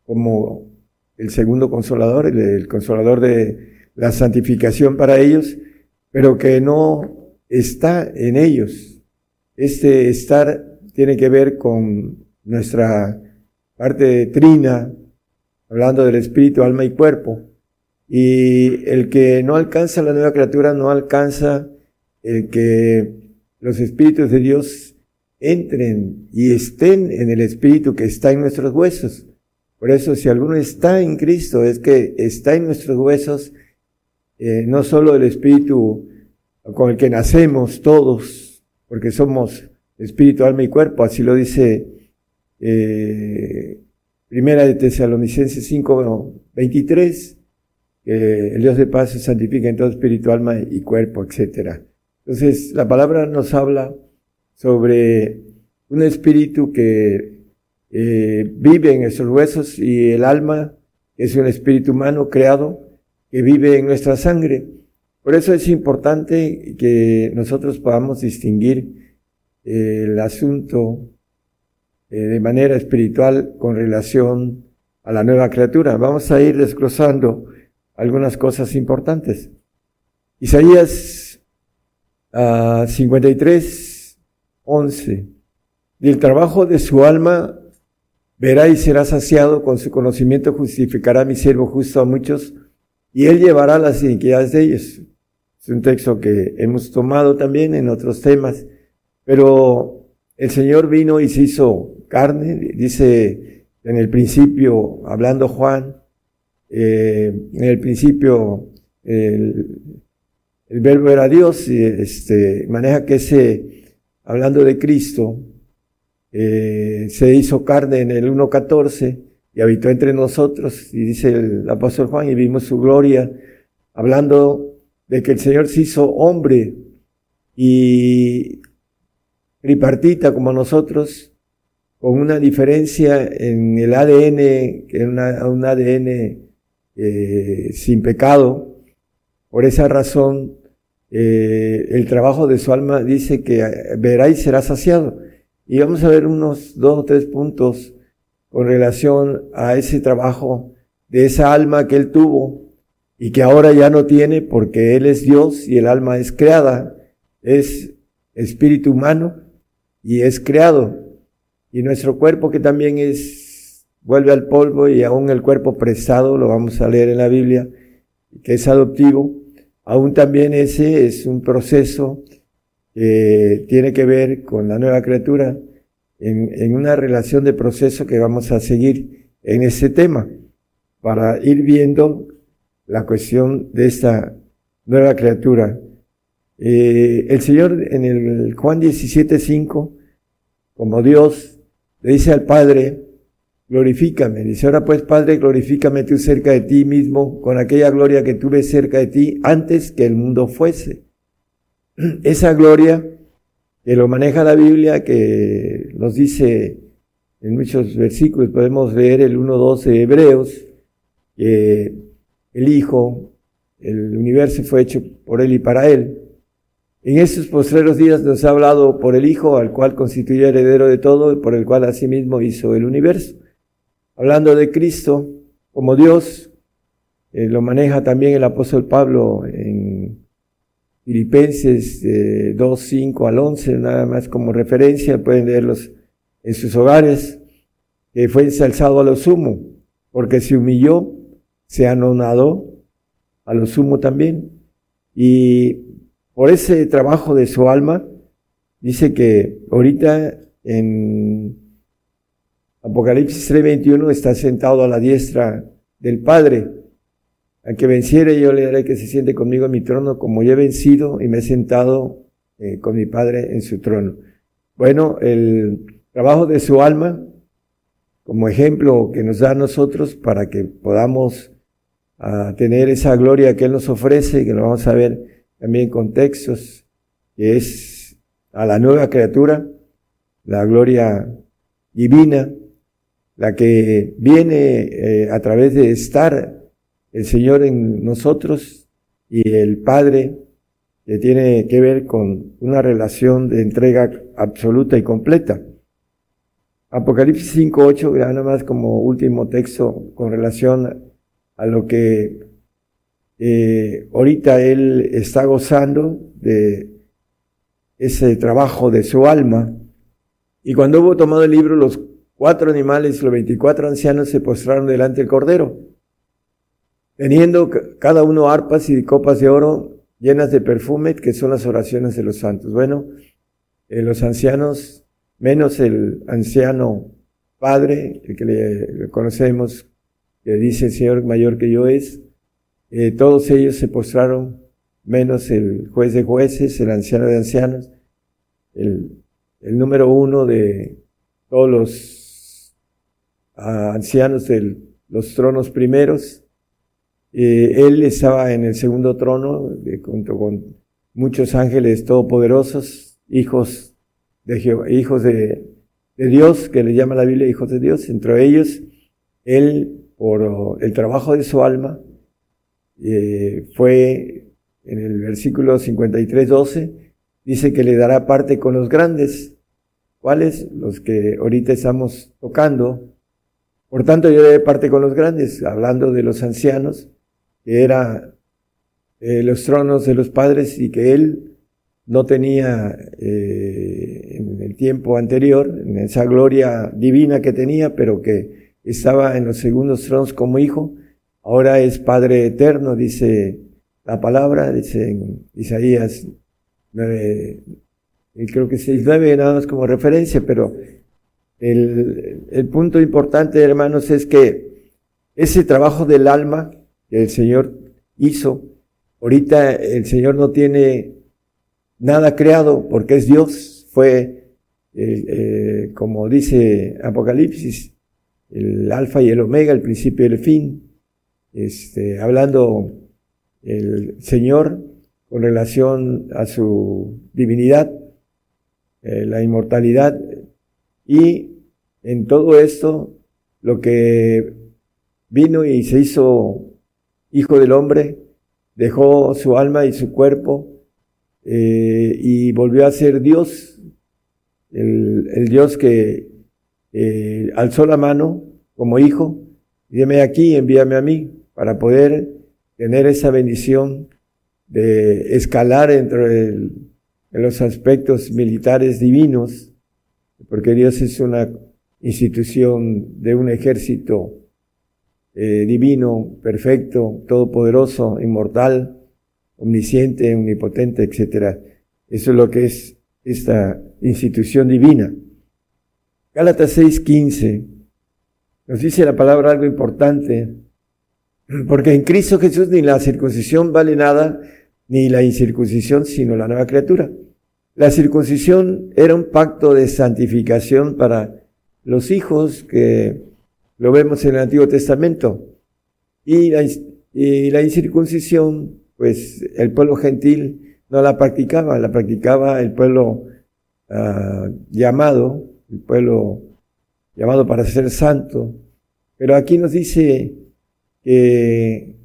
como el segundo consolador, el consolador de la santificación para ellos, pero que no está en ellos. este estar tiene que ver con nuestra parte de trina, hablando del espíritu, alma y cuerpo. Y el que no alcanza la nueva criatura no alcanza el que los espíritus de Dios entren y estén en el espíritu que está en nuestros huesos. Por eso si alguno está en Cristo es que está en nuestros huesos, eh, no solo el espíritu con el que nacemos todos, porque somos espíritu, alma y cuerpo, así lo dice eh, Primera de Tesalonicenses 5, 23, que el Dios de paz se santifica en todo espíritu, alma y cuerpo, etc. Entonces, la palabra nos habla sobre un espíritu que eh, vive en nuestros huesos y el alma es un espíritu humano creado que vive en nuestra sangre. Por eso es importante que nosotros podamos distinguir eh, el asunto eh, de manera espiritual con relación a la nueva criatura. Vamos a ir desglosando algunas cosas importantes. Isaías 53, ah, 11. Y el trabajo de su alma verá y será saciado, con su conocimiento justificará mi siervo justo a muchos, y él llevará las iniquidades de ellos. Es un texto que hemos tomado también en otros temas, pero el Señor vino y se hizo carne, dice en el principio, hablando Juan, eh, en el principio el, verbo era Dios, y este, maneja que ese, hablando de Cristo, eh, se hizo carne en el 1.14 y habitó entre nosotros, y dice el apóstol Juan, y vimos su gloria, hablando de que el Señor se hizo hombre y tripartita como nosotros, con una diferencia en el ADN, que es un ADN eh, sin pecado. Por esa razón, eh, el trabajo de su alma dice que verá y será saciado. Y vamos a ver unos dos o tres puntos con relación a ese trabajo de esa alma que él tuvo y que ahora ya no tiene porque él es Dios y el alma es creada, es espíritu humano y es creado. Y nuestro cuerpo que también es, vuelve al polvo y aún el cuerpo prestado, lo vamos a leer en la Biblia, que es adoptivo, aún también ese es un proceso que tiene que ver con la nueva criatura en, en una relación de proceso que vamos a seguir en ese tema para ir viendo la cuestión de esta nueva criatura. Eh, el Señor en el Juan 17.5, como Dios, le dice al Padre, glorifícame. Dice, ahora pues Padre, glorifícame tú cerca de ti mismo, con aquella gloria que tuve cerca de ti antes que el mundo fuese. *clears throat* Esa gloria lo maneja la Biblia, que nos dice en muchos versículos, podemos leer el 1.12 de Hebreos, el Hijo, el universo fue hecho por Él y para Él. En estos postreros días nos ha hablado por el Hijo, al cual constituye heredero de todo y por el cual asimismo hizo el universo. Hablando de Cristo como Dios, eh, lo maneja también el apóstol Pablo en Filipenses 2, 5 al 11, nada más como referencia, pueden leerlos en sus hogares, que fue ensalzado a lo sumo, porque se humilló, se anonadó a lo sumo también. Y por ese trabajo de su alma, dice que ahorita en Apocalipsis 3:21 está sentado a la diestra del Padre. Al que venciere yo le daré que se siente conmigo en mi trono como yo he vencido y me he sentado eh, con mi Padre en su trono. Bueno, el trabajo de su alma como ejemplo que nos da a nosotros para que podamos ah, tener esa gloria que Él nos ofrece, que lo vamos a ver también contextos, que es a la nueva criatura, la gloria divina, la que viene eh, a través de estar el Señor en nosotros y el Padre, que tiene que ver con una relación de entrega absoluta y completa. Apocalipsis 5.8, nada más como último texto con relación a lo que eh, ahorita él está gozando de ese trabajo de su alma. Y cuando hubo tomado el libro, los cuatro animales, los veinticuatro ancianos se postraron delante del Cordero, teniendo cada uno arpas y copas de oro llenas de perfume, que son las oraciones de los santos. Bueno, eh, los ancianos, menos el anciano padre, el que le conocemos, que dice el Señor mayor que yo es, eh, todos ellos se postraron, menos el juez de jueces, el anciano de ancianos, el, número uno de todos los ah, ancianos de los tronos primeros. Eh, él estaba en el segundo trono, junto con muchos ángeles todopoderosos, hijos de hijos de, Dios, que le llama la Biblia hijos de Dios. Entre ellos, él, por el trabajo de su alma, eh, fue en el versículo 53, 12, dice que le dará parte con los grandes. ¿Cuáles? Los que ahorita estamos tocando. Por tanto, yo le parte con los grandes, hablando de los ancianos, que era eh, los tronos de los padres y que él no tenía eh, en el tiempo anterior, en esa gloria divina que tenía, pero que estaba en los segundos tronos como hijo, ahora es Padre eterno, dice la palabra, dice en Isaías 9, creo que 6, 9 nada más como referencia, pero el, el punto importante, hermanos, es que ese trabajo del alma el Señor hizo, ahorita el Señor no tiene nada creado porque es Dios, fue, eh, eh, como dice Apocalipsis, el alfa y el omega, el principio y el fin, este, hablando el Señor con relación a su divinidad, eh, la inmortalidad, y en todo esto lo que vino y se hizo hijo del hombre, dejó su alma y su cuerpo eh, y volvió a ser Dios, el, Dios que eh, alzó la mano como hijo, dime aquí, envíame a mí, para poder tener esa bendición de escalar entre los aspectos militares divinos, porque Dios es una institución de un ejército eh, divino, perfecto, todopoderoso, inmortal, omnisciente, omnipotente, etc. Eso es lo que es esta institución divina. Gálatas 6:15 nos dice la palabra algo importante porque en Cristo Jesús ni la circuncisión vale nada, ni la incircuncisión, sino la nueva criatura. La circuncisión era un pacto de santificación para los hijos que lo vemos en el Antiguo Testamento. Y la, incircuncisión, pues el pueblo gentil no la practicaba, la practicaba el pueblo uh, llamado, el pueblo llamado para ser santo. Pero aquí nos dice eh,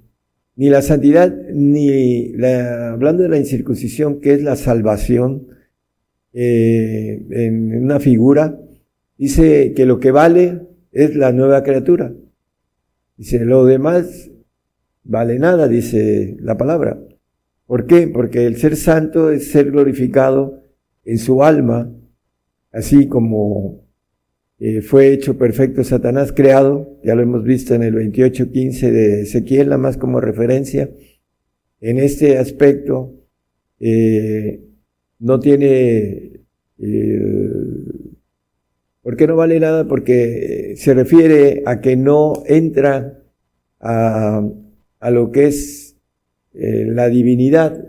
ni la santidad, ni la, hablando de la incircuncisión, que es la salvación, eh, en una figura, dice que lo que vale es la nueva criatura. Dice, lo demás vale nada, dice la palabra. ¿Por qué? Porque el ser santo es ser glorificado en su alma, así como eh, fue hecho perfecto Satanás creado, ya lo hemos visto en el 28.15 de Ezequiel, nada más como referencia. En este aspecto, eh, no tiene, eh, ¿por qué no vale nada? Porque se refiere a que no entra a, lo que es la divinidad,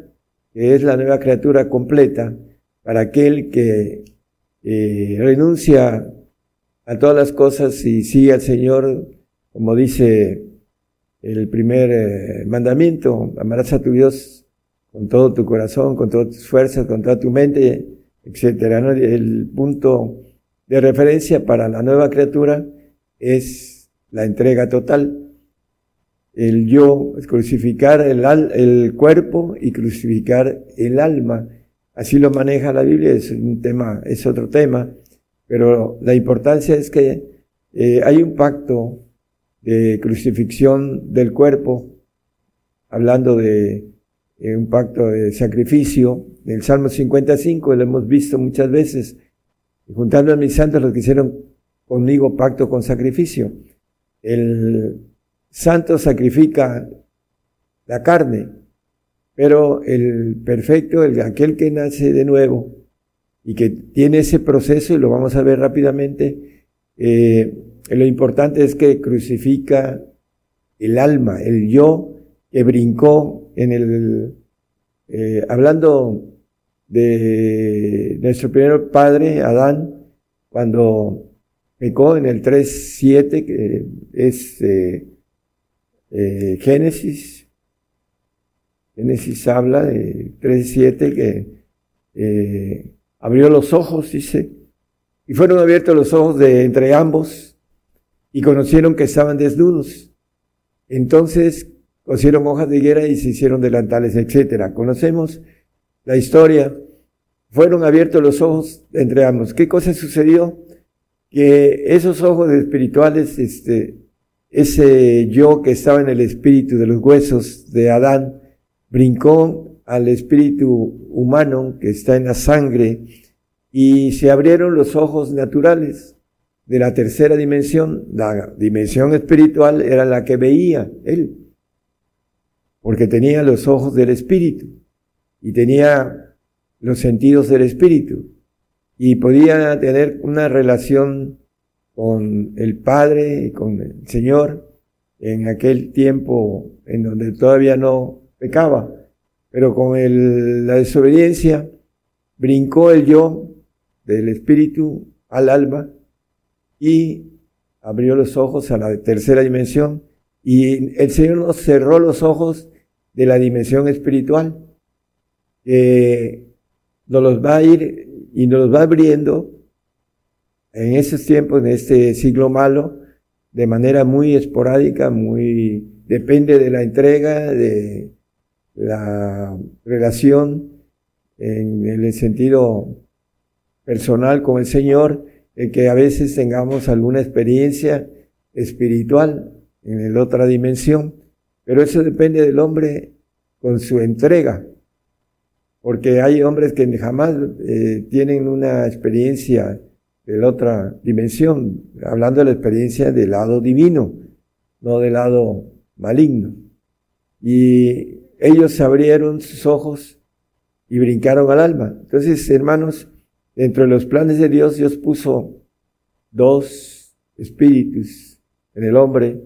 que es la nueva criatura completa, para aquel que renuncia a todas las cosas y sigue al Señor, como dice el primer eh, mandamiento, amarás a tu Dios con todo tu corazón, con todas tus fuerzas, con toda tu mente, etcétera. El punto de referencia para la nueva criatura es la entrega total. El yo, es crucificar el, el cuerpo y crucificar el alma. Así lo maneja la Biblia, es un tema, es otro tema pero la importancia es que eh, hay un pacto de crucifixión del cuerpo, hablando de eh, un pacto de sacrificio. En el Salmo 55 lo hemos visto muchas veces. Juntando a mis santos los que hicieron conmigo pacto con sacrificio. El santo sacrifica la carne, pero el perfecto, el, aquel que nace de nuevo y que tiene ese proceso, y lo vamos a ver rápidamente, eh, lo importante es que crucifica el alma, el yo que brincó en el, eh, hablando de nuestro primer padre, Adán, cuando pecó en el 3.7, que es eh, eh, Génesis. Génesis habla de 3.7 que eh, abrió los ojos, dice, y fueron abiertos los ojos de entre ambos y conocieron que estaban desnudos. Entonces cosieron hojas de higuera y se hicieron delantales, etcétera. Conocemos la historia. Fueron abiertos los ojos entre ambos. ¿Qué cosa sucedió? Que esos ojos espirituales, este, ese yo que estaba en el espíritu de los huesos de Adán, brincó al espíritu humano que está en la sangre y se abrieron los ojos naturales de la tercera dimensión. La dimensión espiritual era la que veía él, porque tenía los ojos del espíritu y tenía los sentidos del espíritu. Y podía tener una relación con el Padre y con el Señor en aquel tiempo en donde todavía no pecaba, pero con el, la desobediencia brincó el yo del espíritu al alma y abrió los ojos a la tercera dimensión. Y el Señor nos cerró los ojos de la dimensión espiritual, que nos los va a ir y nos los va abriendo en esos tiempos, en este siglo malo, de manera muy esporádica, muy, depende de la entrega, de la relación en el sentido personal con el Señor, el que a veces tengamos alguna experiencia espiritual en la otra dimensión, pero eso depende del hombre con su entrega, porque hay hombres que jamás eh, tienen una experiencia de la otra dimensión, hablando de la experiencia del lado divino, no del lado maligno. Y ellos abrieron sus ojos y brincaron al alma. Entonces, hermanos, dentro de los planes de Dios, Dios puso dos espíritus en el hombre,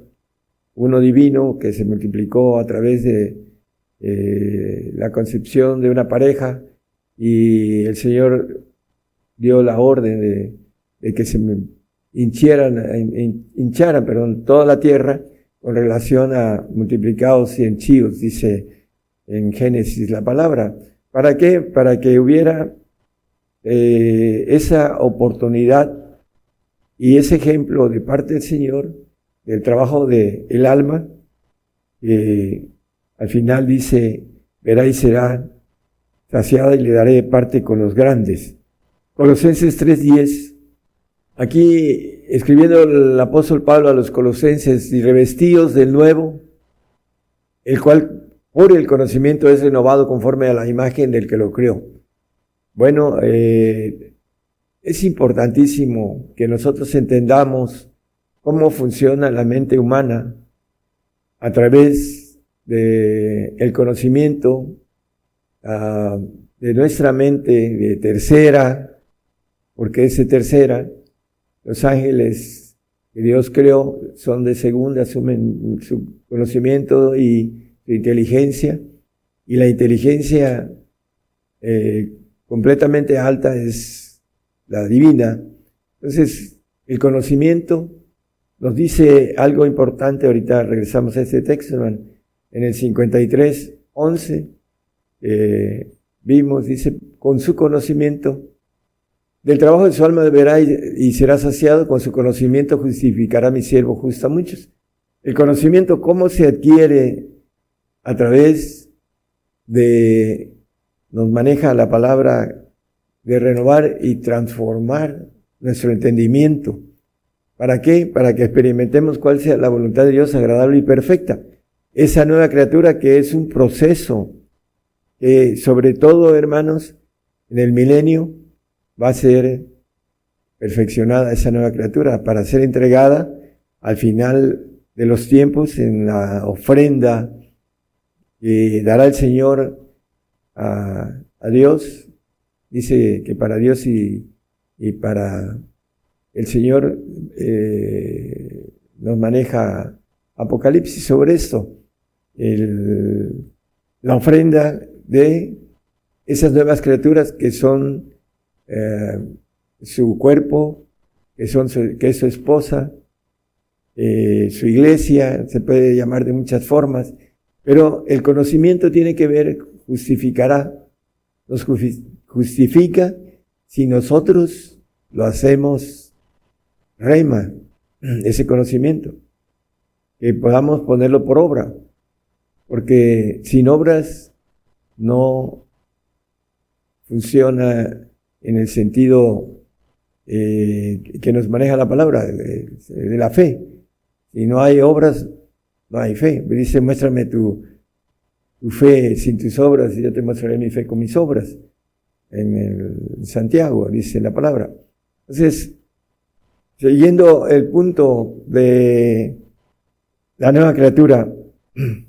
uno divino que se multiplicó a través de eh, la concepción de una pareja y el Señor dio la orden de de que se hincharan, hincharan perdón, toda la tierra con relación a multiplicados y henchidos, dice en Génesis la palabra. ¿Para qué? Para que hubiera eh, esa oportunidad y ese ejemplo de parte del Señor del trabajo del el alma, que al final dice, verá y será saciada y le daré parte con los grandes. Colosenses 3.10 Aquí escribiendo el apóstol Pablo a los colosenses y revestidos del nuevo, el cual por el conocimiento es renovado conforme a la imagen del que lo creó. Bueno, eh, es importantísimo que nosotros entendamos cómo funciona la mente humana a través de el conocimiento uh, de nuestra mente de tercera, porque es tercera, los ángeles que Dios creó son de segunda, asumen su conocimiento y su inteligencia. Y la inteligencia eh, completamente alta es la divina. Entonces, el conocimiento nos dice algo importante. Ahorita regresamos a este texto, En el 53, 11, eh, vimos, dice, con su conocimiento del trabajo de su alma deberá y, será saciado, con su conocimiento justificará mi siervo justo a muchos. El conocimiento, ¿cómo se adquiere? A través de, nos maneja la palabra de renovar y transformar nuestro entendimiento. ¿Para qué? Para que experimentemos cuál sea la voluntad de Dios agradable y perfecta. Esa nueva criatura que es un proceso que sobre todo, hermanos, en el milenio va a ser perfeccionada esa nueva criatura para ser entregada al final de los tiempos en la ofrenda que dará el Señor a, Dios. Dice que para Dios y, para el Señor eh, nos maneja Apocalipsis sobre esto. La ofrenda de esas nuevas criaturas que son eh, su cuerpo, que, son que es su esposa, eh, su iglesia, se puede llamar de muchas formas, pero el conocimiento tiene que ver, justificará, nos justifica si nosotros lo hacemos rema, *clears throat* ese conocimiento, que podamos ponerlo por obra, porque sin obras no funciona en el sentido eh, que nos maneja la palabra de, la fe. Si no hay obras, no hay fe. Me dice, muéstrame tu, fe sin tus obras y yo te mostraré mi fe con mis obras. En el Santiago, dice la palabra. Entonces, siguiendo el punto de la nueva criatura, *clears throat*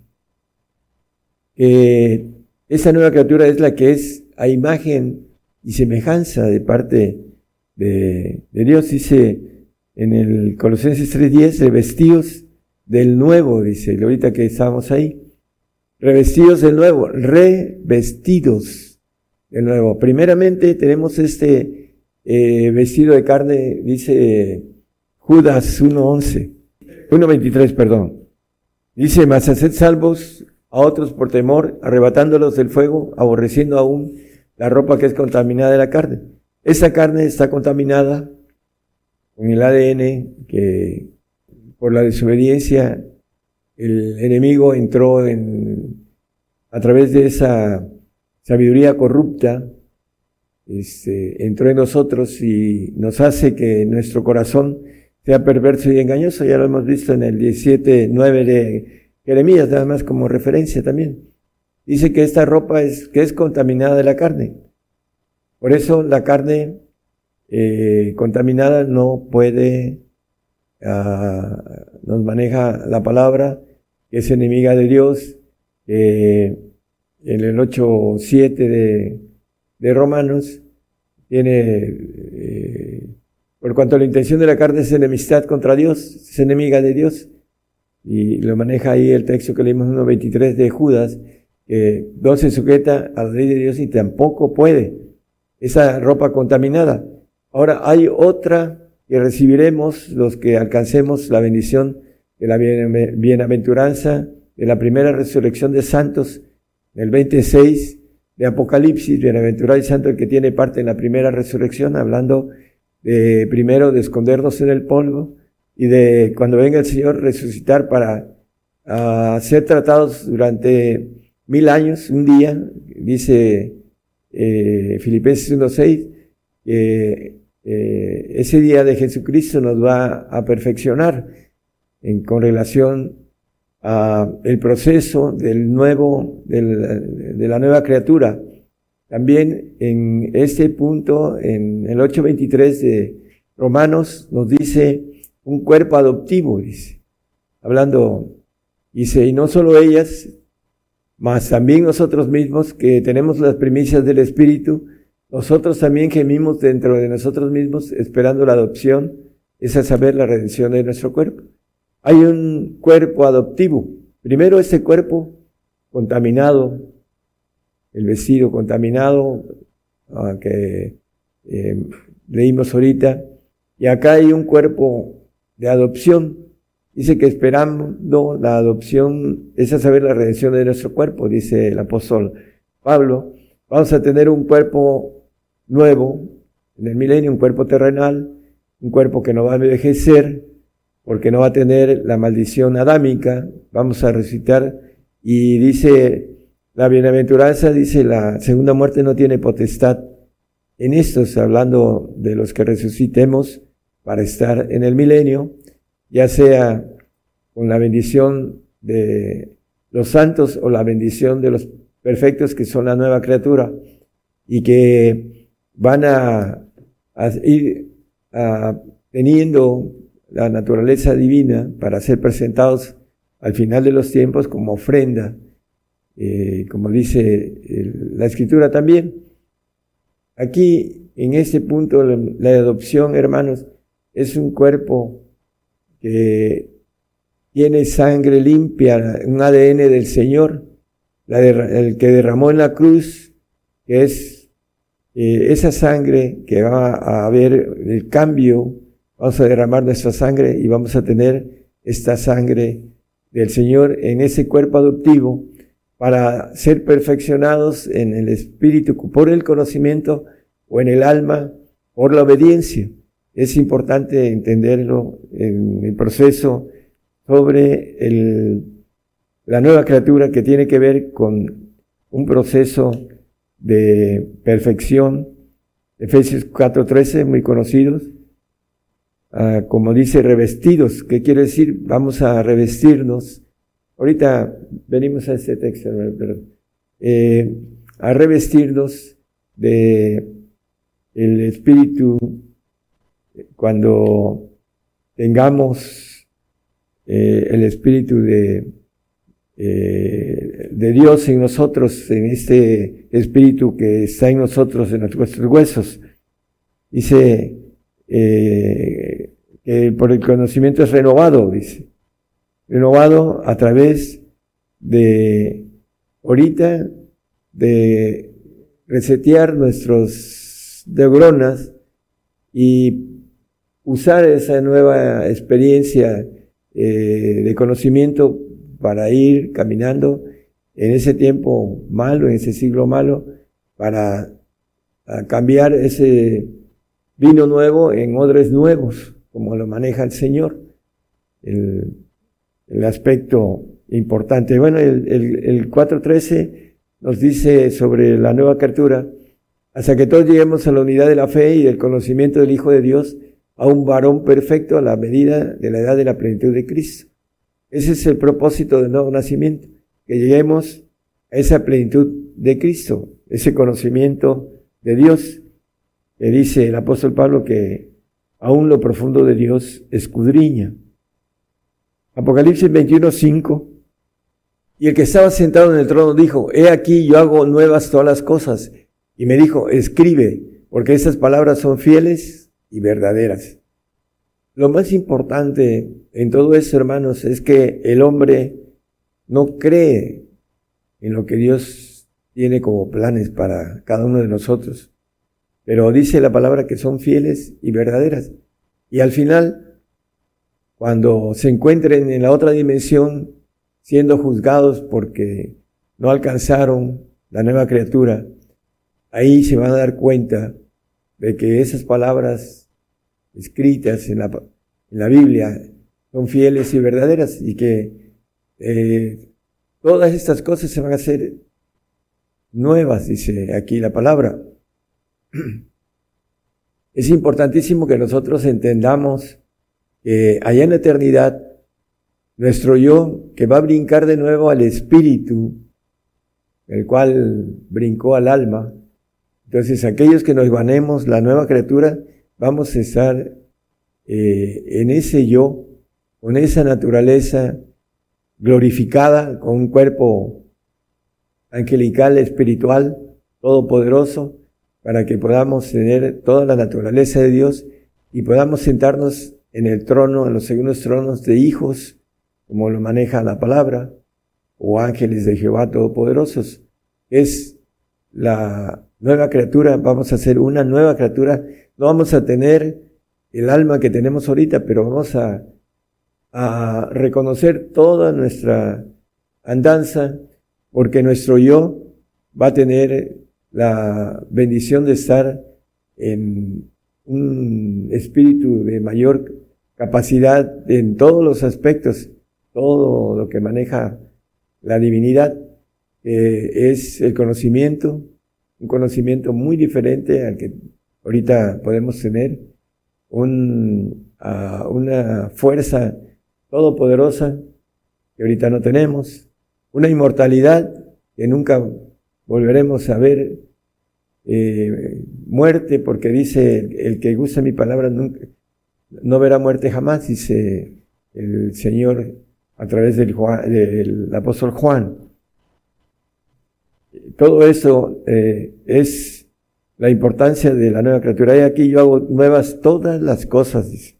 que esa nueva criatura es la que es a imagen y semejanza de parte de, Dios. Dice en el Colosenses 3.10, revestidos del nuevo, dice, ahorita que estábamos ahí, revestidos del nuevo, revestidos del nuevo. Primeramente tenemos este eh, vestido de carne, dice Judas 1.11, 1.23, perdón. Dice, mas haced salvos a otros por temor, arrebatándolos del fuego, aborreciendo aún la ropa que es contaminada de la carne. Esa carne está contaminada con el ADN que por la desobediencia el enemigo entró en, a través de esa sabiduría corrupta, este, entró en nosotros y nos hace que nuestro corazón sea perverso y engañoso. Ya lo hemos visto en el 17.9 de Jeremías, nada más como referencia también dice que esta ropa es, que es contaminada de la carne. Por eso la carne eh, contaminada no puede, ah, nos maneja la palabra, es enemiga de Dios. en el 8.7 de, de Romanos tiene, eh, por cuanto la intención de la carne es enemistad contra Dios, es enemiga de Dios. Y lo maneja ahí el texto que leímos en 1.23 de Judas, no se sujeta a la ley de Dios y tampoco puede esa ropa contaminada. Ahora hay otra que recibiremos los que alcancemos la bendición de la bienaventuranza de la primera resurrección de santos, el 26 de Apocalipsis, bienaventurado y santo el que tiene parte en la primera resurrección, hablando de primero de escondernos en el polvo y de cuando venga el Señor resucitar para ah, ser tratados durante mil años, un día, dice eh, Filipenses 1.6, que eh, ese día de Jesucristo nos va a perfeccionar en, con relación a el proceso del nuevo, de la nueva criatura. También en este punto, en el 8.23 de Romanos, nos dice un cuerpo adoptivo, dice, hablando, dice, y no solo ellas, mas también nosotros mismos que tenemos las primicias del Espíritu, nosotros también gemimos dentro de nosotros mismos esperando la adopción, es a saber la redención de nuestro cuerpo. Hay un cuerpo adoptivo. Primero ese cuerpo contaminado, el vestido contaminado ah, que eh, leímos ahorita, y acá hay un cuerpo de adopción Dice que esperando la adopción es a saber la redención de nuestro cuerpo, dice el apóstol Pablo. Vamos a tener un cuerpo nuevo en el milenio, un cuerpo terrenal, un cuerpo que no va a envejecer, porque no va a tener la maldición adámica. Vamos a resucitar y dice la bienaventuranza, dice la segunda muerte no tiene potestad en estos, hablando de los que resucitemos para estar en el milenio ya sea con la bendición de los santos o la bendición de los perfectos que son la nueva criatura y que van a, ir teniendo la naturaleza divina para ser presentados al final de los tiempos como ofrenda, eh, como dice la escritura también. Aquí, en este punto, la, adopción, hermanos, es un cuerpo que tiene sangre limpia, un ADN del Señor, el que derramó en la cruz, que es eh, esa sangre que va a haber el cambio, vamos a derramar nuestra sangre y vamos a tener esta sangre del Señor en ese cuerpo adoptivo para ser perfeccionados en el espíritu por el conocimiento o en el alma por la obediencia. Es importante entenderlo en el proceso sobre el, la nueva criatura que tiene que ver con un proceso de perfección. Efesios 4:13, muy conocidos, ah, como dice revestidos, ¿qué quiere decir? Vamos a revestirnos. Ahorita venimos a este texto, eh, a revestirnos de el espíritu cuando tengamos eh, el espíritu de eh, de Dios en nosotros, en este espíritu que está en nosotros, en nuestros huesos. Dice eh, que por el conocimiento es renovado, dice. Renovado a través de ahorita de resetear nuestros neuronas y usar esa nueva experiencia eh, de conocimiento para ir caminando en ese tiempo malo, en ese siglo malo, para cambiar ese vino nuevo en odres nuevos, como lo maneja el Señor. El, aspecto importante. Bueno, el, el, el 4.13 nos dice sobre la nueva criatura, hasta que todos lleguemos a la unidad de la fe y del conocimiento del Hijo de Dios, a un varón perfecto a la medida de la edad de la plenitud de Cristo. Ese es el propósito del nuevo nacimiento, que lleguemos a esa plenitud de Cristo, ese conocimiento de Dios. Le dice el apóstol Pablo que aún lo profundo de Dios escudriña. Apocalipsis 21, 5. Y el que estaba sentado en el trono dijo, he aquí yo hago nuevas todas las cosas. Y me dijo, escribe, porque estas palabras son fieles y verdaderas. Lo más importante en todo eso, hermanos, es que el hombre no cree en lo que Dios tiene como planes para cada uno de nosotros. Pero dice la palabra que son fieles y verdaderas. Y al final, cuando se encuentren en la otra dimensión, siendo juzgados porque no alcanzaron la nueva criatura, ahí se van a dar cuenta de que esas palabras escritas en la, en la Biblia son fieles y verdaderas y que eh, todas estas cosas se van a hacer nuevas, dice aquí la palabra. *clears throat* Es importantísimo que nosotros entendamos que allá en la eternidad, nuestro yo, que va a brincar de nuevo al espíritu, el cual brincó al alma, entonces aquellos que nos ganemos la nueva criatura, vamos a estar eh, en ese yo, con esa naturaleza glorificada, con un cuerpo angelical, espiritual, todopoderoso, para que podamos tener toda la naturaleza de Dios y podamos sentarnos en el trono, en los segundos tronos de hijos, como lo maneja la palabra, o ángeles de Jehová todopoderosos. Es la nueva criatura, vamos a ser una nueva criatura. No vamos a tener el alma que tenemos ahorita, pero vamos a, a reconocer toda nuestra andanza, porque nuestro yo va a tener la bendición de estar en un espíritu de mayor capacidad en todos los aspectos, todo lo que maneja la divinidad, es el conocimiento, un conocimiento muy diferente al que Ahorita podemos tener un, ah, una fuerza todopoderosa que ahorita no tenemos, una inmortalidad que nunca volveremos a ver eh, muerte, porque dice, el que gusta mi palabra nunca, no verá muerte jamás, dice el Señor a través del, del apóstol Juan. Todo eso eh, es la importancia de la nueva criatura. Y aquí yo hago nuevas todas las cosas.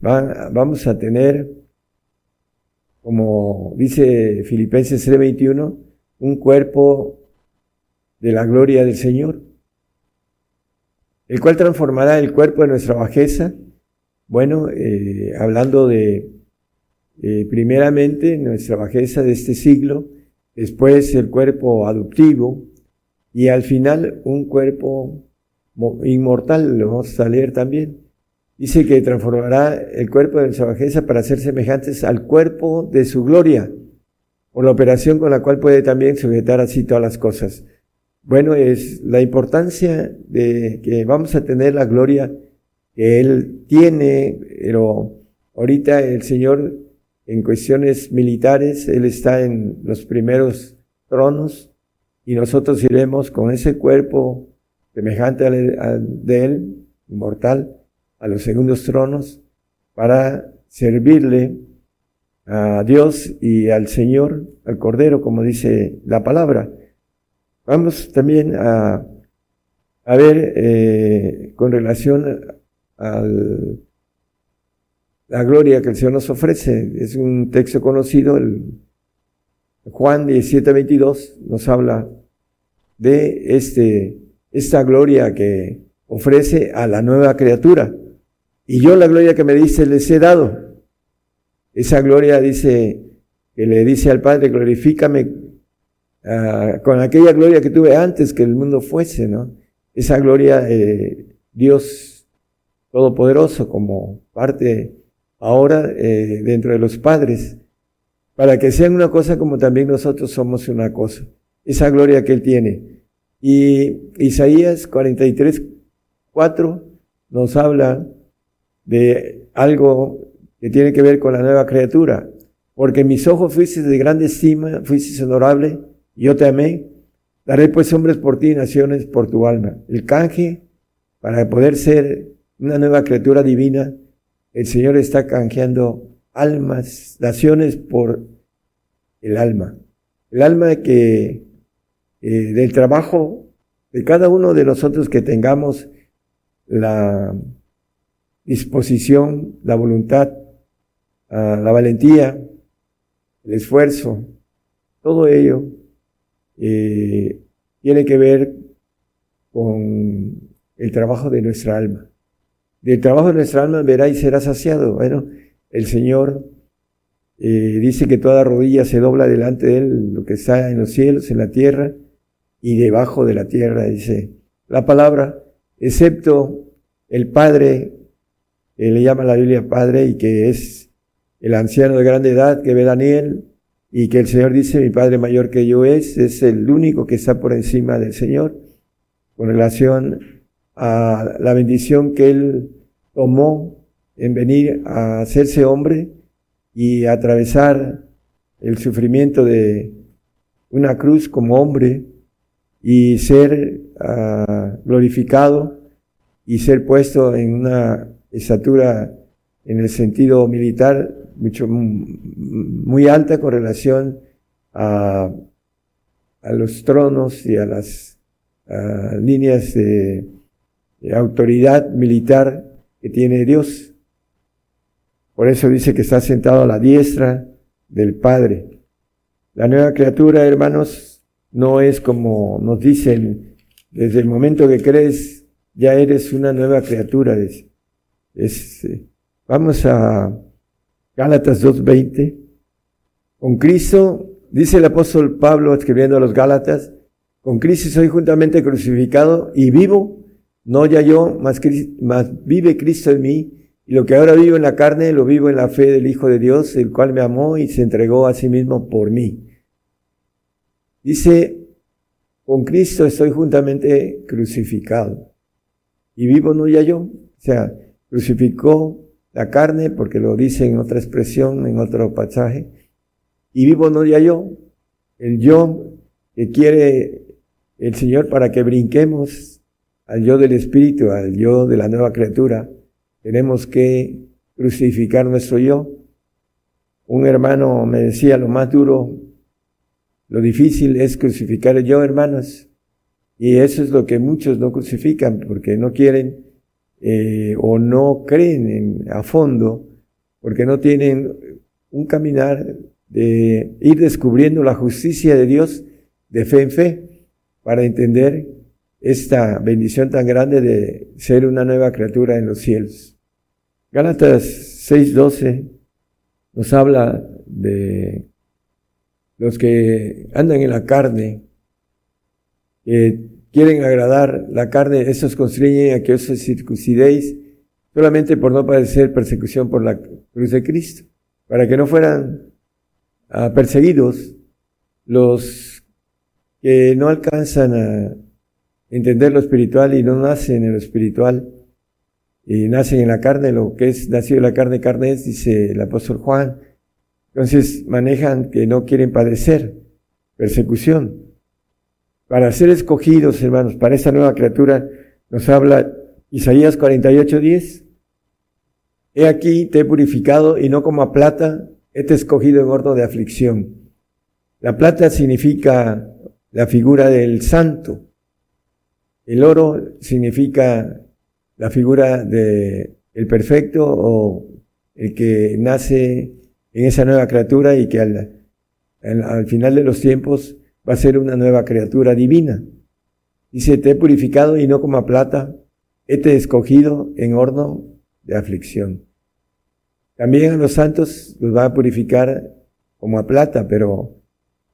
Vamos a tener, como dice Filipenses 3:21, un cuerpo de la gloria del Señor, el cual transformará el cuerpo de nuestra bajeza. Bueno, eh, hablando de eh, primeramente nuestra bajeza de este siglo, después el cuerpo adoptivo y al final un cuerpo inmortal, lo vamos a leer también. Dice que transformará el cuerpo de nuestra bajeza para ser semejantes al cuerpo de su gloria, por la operación con la cual puede también sujetar así todas las cosas. Bueno, es la importancia de que vamos a tener la gloria que Él tiene, pero ahorita el Señor en cuestiones militares, Él está en los primeros tronos y nosotros iremos con ese cuerpo semejante al de Él, inmortal, a los segundos tronos para servirle a Dios y al Señor, al Cordero, como dice la palabra. Vamos también a, a ver eh, con relación al la gloria que el Señor nos ofrece. Es un texto conocido, el Juan 17, 22 nos habla de este, esta gloria que ofrece a la nueva criatura. Y yo la gloria que me dice les he dado. Esa gloria dice, que le dice al Padre, glorifícame uh, con aquella gloria que tuve antes que el mundo fuese, ¿no? Esa gloria, eh, Dios Todopoderoso como parte ahora eh, dentro de los padres, para que sean una cosa como también nosotros somos una cosa. Esa gloria que Él tiene. Y Isaías 43, 4 nos habla de algo que tiene que ver con la nueva criatura. Porque mis ojos fuiste de grande estima, fuiste honorable, yo te amé. Daré pues hombres por ti y naciones por tu alma. El canje para poder ser una nueva criatura divina el Señor está canjeando almas, naciones por el alma. El alma que eh, del trabajo de cada uno de nosotros que tengamos la disposición, la voluntad, ah, la valentía, el esfuerzo, todo ello eh, tiene que ver con el trabajo de nuestra alma. Del trabajo de nuestra alma verá y será saciado. Bueno, el Señor eh, dice que toda rodilla se dobla delante de Él, lo que está en los cielos, en la tierra y debajo de la tierra, dice la palabra, excepto el Padre, que le llama la Biblia Padre y que es el anciano de grande edad que ve Daniel y que el Señor dice, mi Padre mayor que yo es, es el único que está por encima del Señor con relación a la bendición que Él tomó en venir a hacerse hombre y atravesar el sufrimiento de una cruz como hombre y ser ah, glorificado y ser puesto en una estatura en el sentido militar mucho muy alta con relación a, a los tronos y a las ah, líneas de autoridad militar que tiene Dios. Por eso dice que está sentado a la diestra del Padre. La nueva criatura, hermanos, no es como nos dicen, desde el momento que crees, ya eres una nueva criatura. Es, eh, vamos a Gálatas 2.20. Con Cristo, dice el apóstol Pablo escribiendo a los Gálatas, con Cristo soy juntamente crucificado y vivo no ya yo, más, vive Cristo en mí, y lo que ahora vivo en la carne, lo vivo en la fe del Hijo de Dios, el cual me amó y se entregó a sí mismo por mí. Dice, con Cristo estoy juntamente crucificado. Y vivo no ya yo, o sea, crucificó la carne, porque lo dice en otra expresión, en otro pasaje, y vivo no ya yo, el yo que quiere el Señor para que brinquemos al yo del Espíritu, al yo de la nueva criatura, tenemos que crucificar nuestro yo. Un hermano me decía, lo más duro, lo difícil es crucificar el yo, hermanos. Y eso es lo que muchos no crucifican porque no quieren eh, o no creen en, a fondo, porque no tienen un caminar de ir descubriendo la justicia de Dios de fe en fe para entender esta bendición tan grande de ser una nueva criatura en los cielos. Gálatas 6:12 nos habla de los que andan en la carne, que quieren agradar la carne, esos constriñen a que os circuncidéis solamente por no padecer persecución por la cruz de Cristo, para que no fueran ah, perseguidos los que no alcanzan a entender lo espiritual y no nacen en lo espiritual y nacen en la carne, lo que es nacido de la carne, carne es, dice el apóstol Juan. Entonces manejan que no quieren padecer persecución. Para ser escogidos, hermanos, para esta nueva criatura, nos habla Isaías 48, 10. He aquí te he purificado y no como a plata, he te escogido en horno de aflicción. La plata significa la figura del santo. El oro significa la figura de el perfecto o el que nace en esa nueva criatura y que al, al, final de los tiempos va a ser una nueva criatura divina. Dice, te he purificado y no como a plata, he te escogido en horno de aflicción. También a los santos los va a purificar como a plata, pero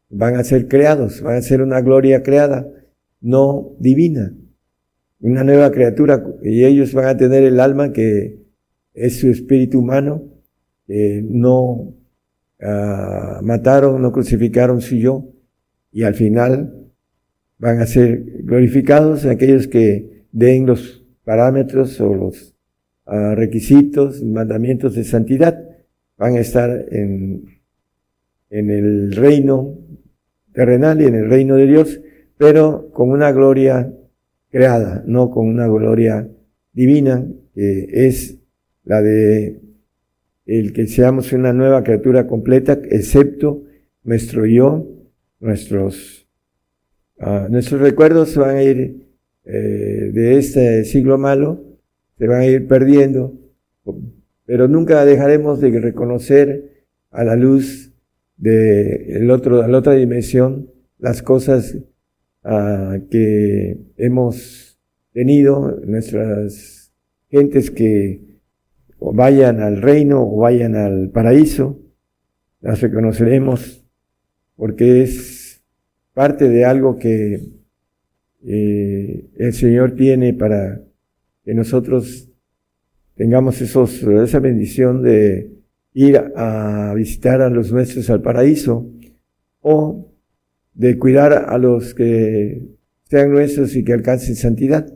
van a ser creados, van a ser una gloria creada, no divina una nueva criatura y ellos van a tener el alma que es su espíritu humano, no uh, mataron, no crucificaron su yo y al final van a ser glorificados aquellos que den los parámetros o los uh, requisitos, mandamientos de santidad, van a estar en, en el reino terrenal y en el reino de Dios, pero con una gloria creada, no con una gloria divina, que es la de el que seamos una nueva criatura completa, excepto nuestro yo, nuestros, uh, nuestros recuerdos se van a ir eh, de este siglo malo, se van a ir perdiendo, pero nunca dejaremos de reconocer a la luz de el otro, la otra dimensión las cosas que hemos tenido, nuestras gentes que vayan al reino o vayan al paraíso, las reconoceremos porque es parte de algo que eh, el Señor tiene para que nosotros tengamos esos, esa bendición de ir a visitar a los nuestros al paraíso o de cuidar a los que sean nuestros y que alcancen santidad.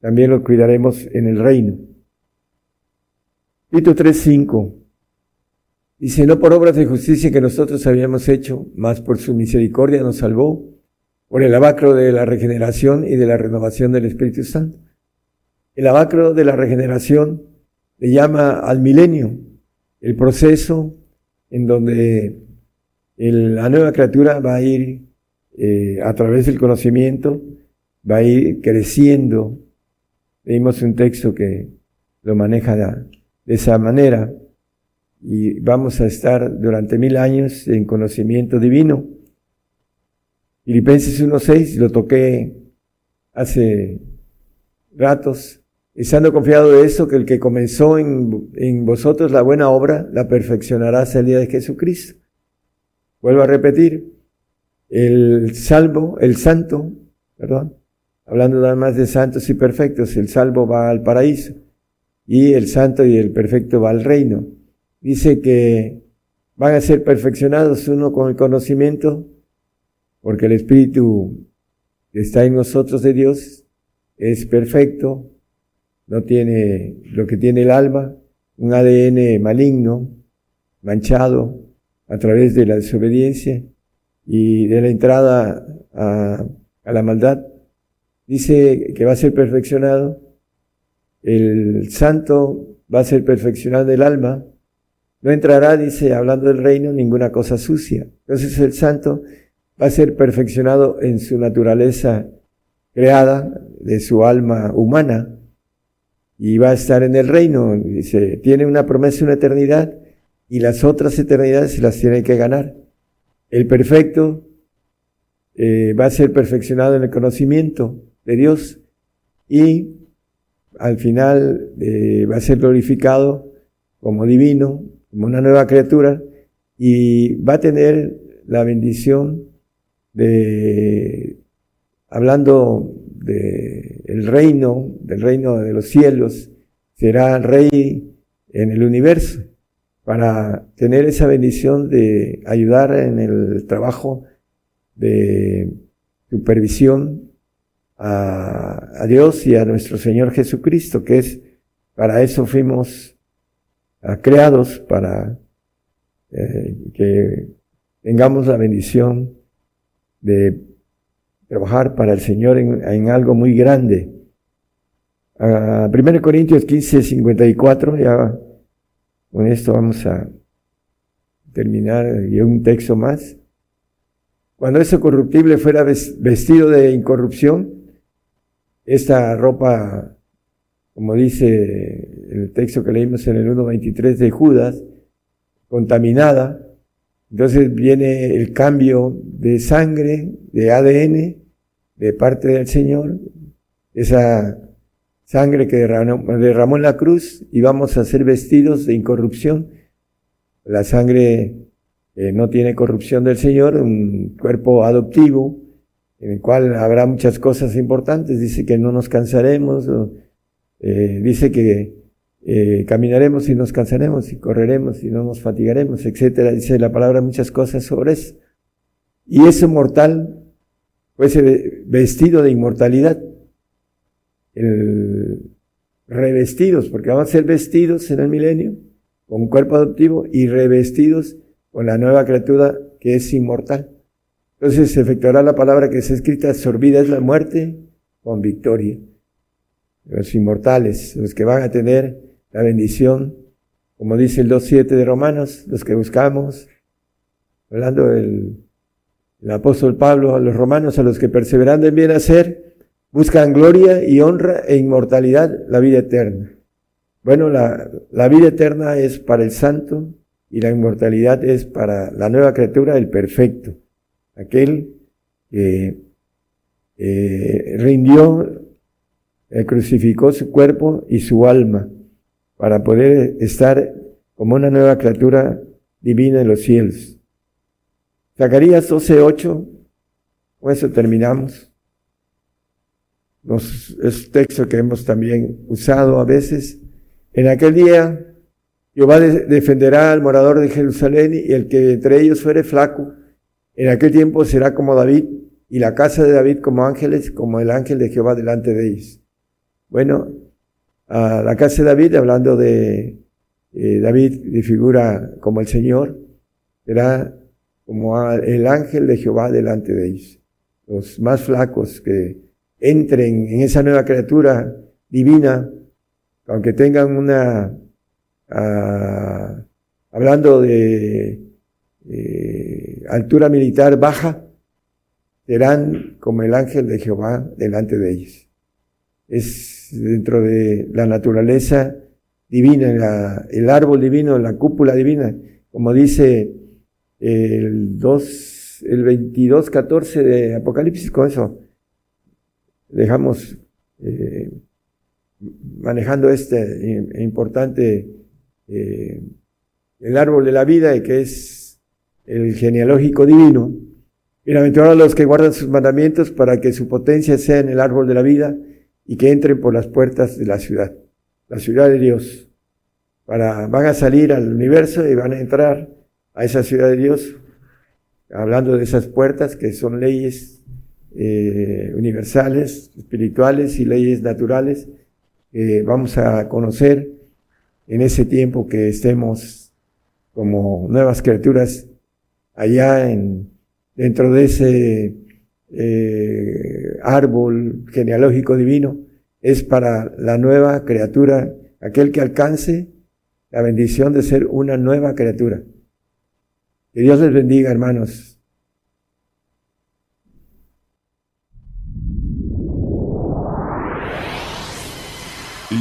También los cuidaremos en el reino. Tito 3:5 dice, no por obras de justicia que nosotros habíamos hecho, mas por su misericordia nos salvó, por el abacro de la regeneración y de la renovación del Espíritu Santo. El abacro de la regeneración le llama al milenio, el proceso en donde la nueva criatura va a ir eh, a través del conocimiento, va a ir creciendo. Leímos un texto que lo maneja de, esa manera y vamos a estar durante mil años en conocimiento divino. Filipenses 1.6 lo toqué hace ratos, estando confiado de eso, que el que comenzó en, en vosotros la buena obra, la perfeccionará hasta el día de Jesucristo. Vuelvo a repetir, el salvo, el santo, perdón, hablando nada más de santos y perfectos, el salvo va al paraíso y el santo y el perfecto va al reino. Dice que van a ser perfeccionados uno con el conocimiento, porque el Espíritu que está en nosotros de Dios es perfecto, no tiene lo que tiene el alma, un ADN maligno, manchado, a través de la desobediencia y de la entrada a, la maldad. Dice que va a ser perfeccionado. El santo va a ser perfeccionado el alma. No entrará, dice, hablando del reino, ninguna cosa sucia. Entonces el santo va a ser perfeccionado en su naturaleza creada, de su alma humana, y va a estar en el reino. Dice, tiene una promesa, una eternidad, y las otras eternidades se las tiene que ganar. El perfecto eh, va a ser perfeccionado en el conocimiento de Dios y al final eh, va a ser glorificado como divino, como una nueva criatura y va a tener la bendición de, hablando del el reino, del reino de los cielos, será rey en el universo para tener esa bendición de ayudar en el trabajo de supervisión a, Dios y a nuestro Señor Jesucristo, que es para eso fuimos ah, creados, para eh, que tengamos la bendición de trabajar para el Señor en, algo muy grande. 1 ah, Corintios 15, 54, ya con esto vamos a terminar y un texto más. Cuando ese corruptible fuera vestido de incorrupción, esta ropa, como dice el texto que leímos en el 1.23 de Judas, contaminada, entonces viene el cambio de sangre, de ADN, de parte del Señor, esa sangre que derramó, en la cruz y vamos a ser vestidos de incorrupción. La sangre eh, no tiene corrupción del Señor, un cuerpo adoptivo en el cual habrá muchas cosas importantes. Dice que no nos cansaremos, eh, dice que eh, caminaremos y nos cansaremos y correremos y no nos fatigaremos, etcétera. Dice la palabra muchas cosas sobre eso. Y ese mortal fue ese vestido de inmortalidad el, revestidos, porque vamos a ser vestidos en el milenio con cuerpo adoptivo y revestidos con la nueva criatura que es inmortal. Entonces se efectuará la palabra que es escrita, sorbida es la muerte con victoria. Los inmortales, los que van a tener la bendición, como dice el 2.7 de Romanos, los que buscamos, hablando del el apóstol Pablo a los romanos, a los que perseverando en bien hacer, Buscan gloria y honra e inmortalidad, la vida eterna. Bueno, la, la vida eterna es para el santo y la inmortalidad es para la nueva criatura, el perfecto, aquel que eh, rindió, eh, crucificó su cuerpo y su alma para poder estar como una nueva criatura divina en los cielos. Zacarías 12:8, con eso terminamos es texto que hemos también usado a veces. En aquel día Jehová defenderá al morador de Jerusalén y el que entre ellos fuere flaco, en aquel tiempo será como David y la casa de David como ángeles, como el ángel de Jehová delante de ellos. Bueno, a la casa de David, hablando de eh, David de figura como el Señor, será como el ángel de Jehová delante de ellos. Los más flacos que entren en esa nueva criatura divina, aunque tengan una, ah, hablando de eh, altura militar baja, serán como el ángel de Jehová delante de ellos. Es dentro de la naturaleza divina, el árbol divino, la cúpula divina, como dice el 2, el 22, 14 de Apocalipsis, con eso dejamos eh, manejando este importante eh, el árbol de la vida y que es el genealógico divino. Bienaventurados los que guardan sus mandamientos para que su potencia sea en el árbol de la vida y que entren por las puertas de la ciudad, la ciudad de Dios. Para, van a salir al universo y van a entrar a esa ciudad de Dios, hablando de esas puertas que son leyes eh, universales, espirituales y leyes naturales que vamos a conocer en ese tiempo que estemos como nuevas criaturas allá en, dentro de ese eh, árbol genealógico divino, es para la nueva criatura, aquel que alcance la bendición de ser una nueva criatura. Que Dios les bendiga, hermanos.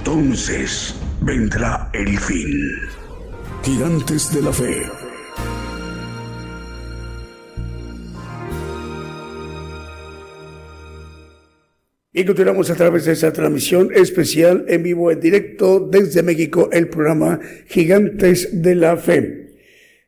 Entonces vendrá el fin. Gigantes de la fe. Y continuamos a través de esta transmisión especial en vivo, en directo desde México, el programa Gigantes de la Fe.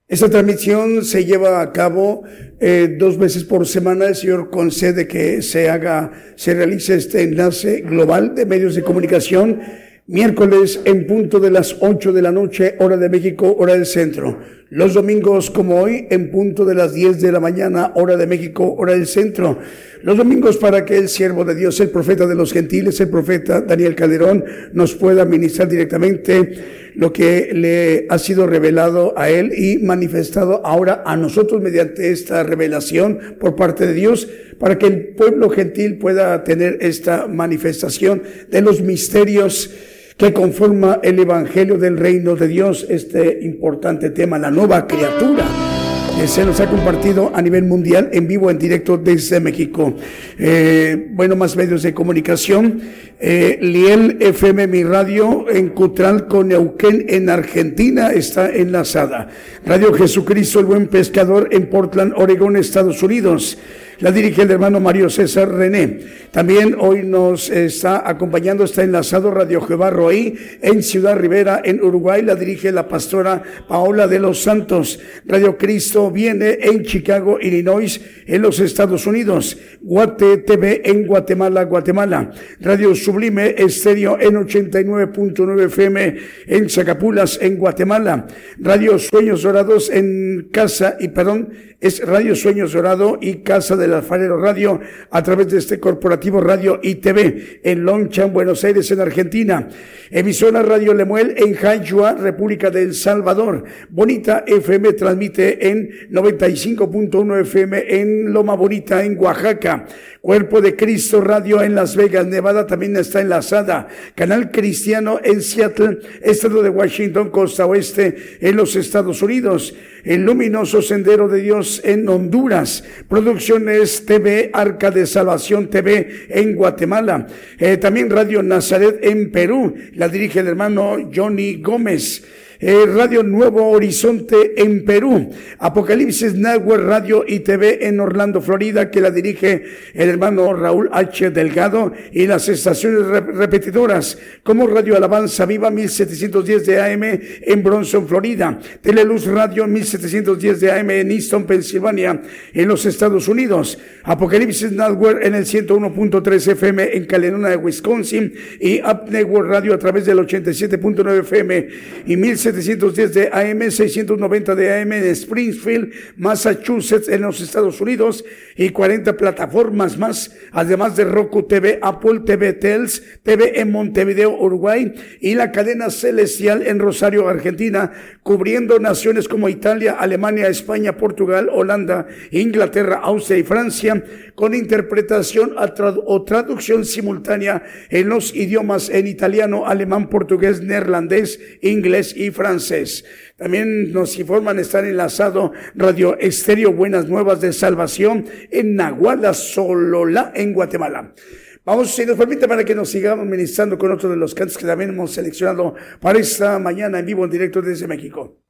Esta transmisión se lleva a cabo eh, dos veces por semana. El Señor concede que se haga, se realice este enlace global de medios de comunicación miércoles en punto de las 8 de la noche, hora de México, hora del centro. Los domingos como hoy en punto de las 10 de la mañana, hora de México, hora del centro. Los domingos para que el siervo de Dios, el profeta de los gentiles, el profeta Daniel Calderón, nos pueda ministrar directamente lo que le ha sido revelado a él y manifestado ahora a nosotros mediante esta revelación por parte de Dios, para que el pueblo gentil pueda tener esta manifestación de los misterios que conforma el Evangelio del Reino de Dios, este importante tema, la nueva criatura que se nos ha compartido a nivel mundial en vivo, en directo desde México. Eh, bueno, más medios de comunicación. Eh, Liel FM, mi radio en Cutral con Neuquén en Argentina está enlazada. Radio Jesucristo, el buen pescador en Portland, Oregón, Estados Unidos. La dirige el hermano Mario César René. También hoy nos está acompañando, está enlazado Radio Jehová Roí en Ciudad Rivera, en Uruguay. La dirige la pastora Paola de los Santos. Radio Cristo viene en Chicago, Illinois, en los Estados Unidos. Guate TV en Guatemala, Guatemala. Radio Sublime Estéreo en 89.9 FM en Zacapulas, en Guatemala. Radio Sueños Dorados en Casa y perdón, es Radio Sueños Dorado y Casa Alfarero Radio a través de este corporativo Radio ITV en Lonchan, Buenos Aires, en Argentina. Emisora Radio Lemuel en Jayua, República del Salvador. Bonita FM transmite en 95.1 FM en Loma Bonita, en Oaxaca. Cuerpo de Cristo Radio en Las Vegas, Nevada también está enlazada. Canal Cristiano en Seattle, Estado de Washington, Costa Oeste, en los Estados Unidos. El luminoso Sendero de Dios en Honduras. Producciones TV, Arca de Salvación TV en Guatemala. Eh, también Radio Nazaret en Perú. La dirige el hermano Johnny Gómez. Eh, Radio Nuevo Horizonte en Perú, Apocalipsis Network Radio y TV en Orlando, Florida, que la dirige el hermano Raúl H. Delgado, y las estaciones repetidoras como Radio Alabanza Viva 1710 de AM en Bronson, Florida, Teleluz Radio 1710 de AM en Easton, Pensilvania, en los Estados Unidos, Apocalipsis Network en el 101.3 FM en Calenona Wisconsin y Up Network Radio a través del 87.9 FM y 1710 1710 de AM, 690 de AM en Springfield, Massachusetts, en los Estados Unidos, y 40 plataformas más, además de Roku TV, Apple TV Tels, TV en Montevideo, Uruguay, y la cadena Celestial en Rosario, Argentina, cubriendo naciones como Italia, Alemania, España, Portugal, Holanda, Inglaterra, Austria y Francia, con interpretación o traducción simultánea en los idiomas en italiano, alemán, portugués, neerlandés, inglés y francés. También nos informan estar enlazado Radio Estéreo Buenas Nuevas de Salvación en Nahuala, Solola, en Guatemala. Vamos, si nos permite, para que nos sigamos ministrando con otro de los cantos que también hemos seleccionado para esta mañana en vivo, en directo desde México.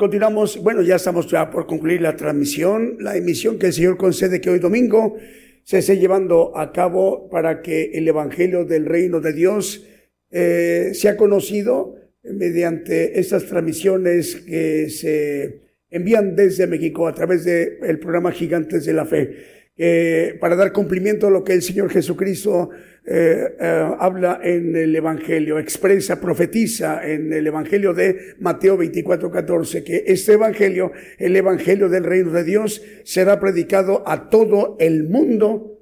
Continuamos. Bueno, ya estamos ya por concluir la transmisión, la emisión que el Señor concede que hoy domingo se esté llevando a cabo para que el Evangelio del Reino de Dios eh, sea conocido mediante estas transmisiones que se envían desde México a través del programa Gigantes de la Fe. Eh, para dar cumplimiento a lo que el Señor Jesucristo eh, eh, habla en el Evangelio, expresa, profetiza en el Evangelio de Mateo 24, 14, que este Evangelio, el Evangelio del Reino de Dios, será predicado a todo el mundo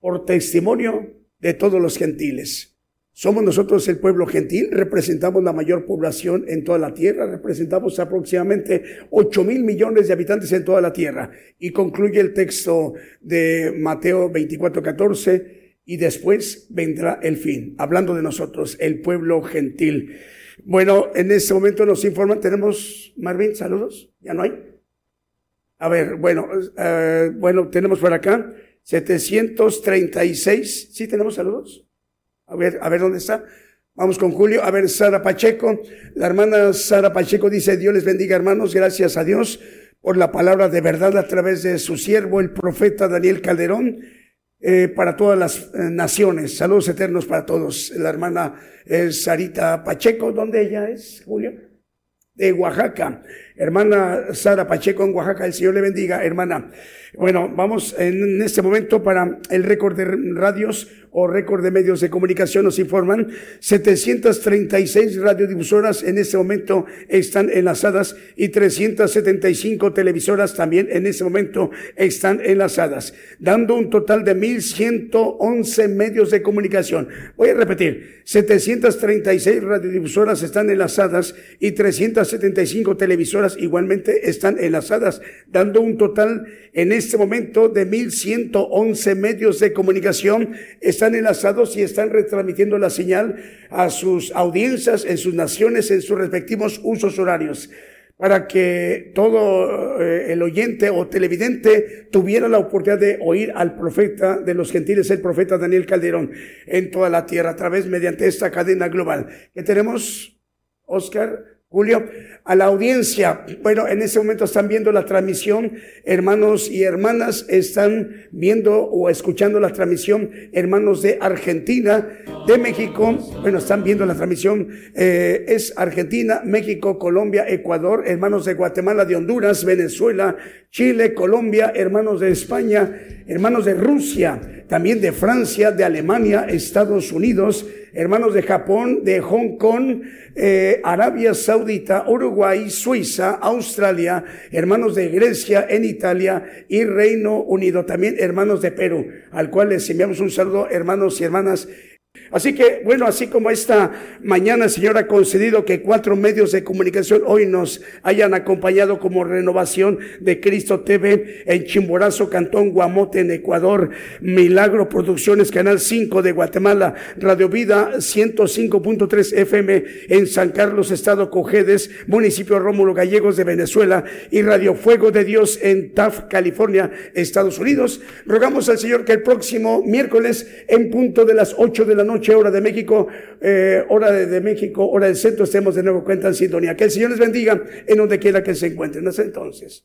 por testimonio de todos los gentiles. Somos nosotros el pueblo gentil, representamos la mayor población en toda la tierra, representamos aproximadamente 8 mil millones de habitantes en toda la tierra. Y concluye el texto de Mateo 24, 14, y después vendrá el fin, hablando de nosotros, el pueblo gentil. Bueno, en este momento nos informan, tenemos, Marvin, saludos, ya no hay. A ver, bueno, eh, bueno, tenemos por acá 736, ¿sí tenemos saludos? A ver, a ver dónde está. Vamos con Julio. A ver, Sara Pacheco. La hermana Sara Pacheco dice, Dios les bendiga hermanos, gracias a Dios por la palabra de verdad a través de su siervo, el profeta Daniel Calderón, eh, para todas las eh, naciones. Saludos eternos para todos. La hermana es Sarita Pacheco. ¿Dónde ella es, Julio? De Oaxaca. Hermana Sara Pacheco en Oaxaca, el Señor le bendiga, hermana. Bueno, vamos en este momento para el récord de radios o récord de medios de comunicación nos informan 736 radiodifusoras en este momento están enlazadas y 375 televisoras también en este momento están enlazadas, dando un total de 1111 medios de comunicación. Voy a repetir, 736 radiodifusoras están enlazadas y 375 televisoras igualmente están enlazadas, dando un total en este momento de 1111 medios de comunicación están enlazados y están retransmitiendo la señal a sus audiencias en sus naciones, en sus respectivos usos horarios para que todo eh, el oyente o televidente tuviera la oportunidad de oír al profeta de los gentiles, el profeta Daniel Calderón, en toda la tierra, a través mediante esta cadena global. que tenemos, Oscar? Julio, a la audiencia. Bueno, en ese momento están viendo la transmisión, hermanos y hermanas, están viendo o escuchando la transmisión, hermanos de Argentina, de México, bueno, están viendo la transmisión, eh, es Argentina, México, Colombia, Ecuador, hermanos de Guatemala, de Honduras, Venezuela, Chile, Colombia, hermanos de España, hermanos de Rusia, también de Francia, de Alemania, Estados Unidos, hermanos de Japón, de Hong Kong, eh, Arabia Saudita, Uruguay, Suiza, Australia, hermanos de Grecia, en Italia y Reino Unido, también hermanos de Perú, al cual les enviamos un saludo, hermanos y hermanas Así que, bueno, así como esta mañana, Señor, ha concedido que cuatro medios de comunicación hoy nos hayan acompañado como renovación de Cristo TV en Chimborazo, Cantón Guamote, en Ecuador, Milagro Producciones, Canal 5 de Guatemala, Radio Vida 105.3 FM en San Carlos, Estado Cojedes, municipio Rómulo Gallegos de Venezuela y Radio Fuego de Dios en Taft, California, Estados Unidos. Rogamos al Señor que el próximo miércoles, en punto de las 8 de la noche, hora de México, eh, hora de, México, hora del centro, estemos de nuevo cuenta en sintonía. Que el Señor les bendiga en donde quiera que se encuentren. Hasta entonces.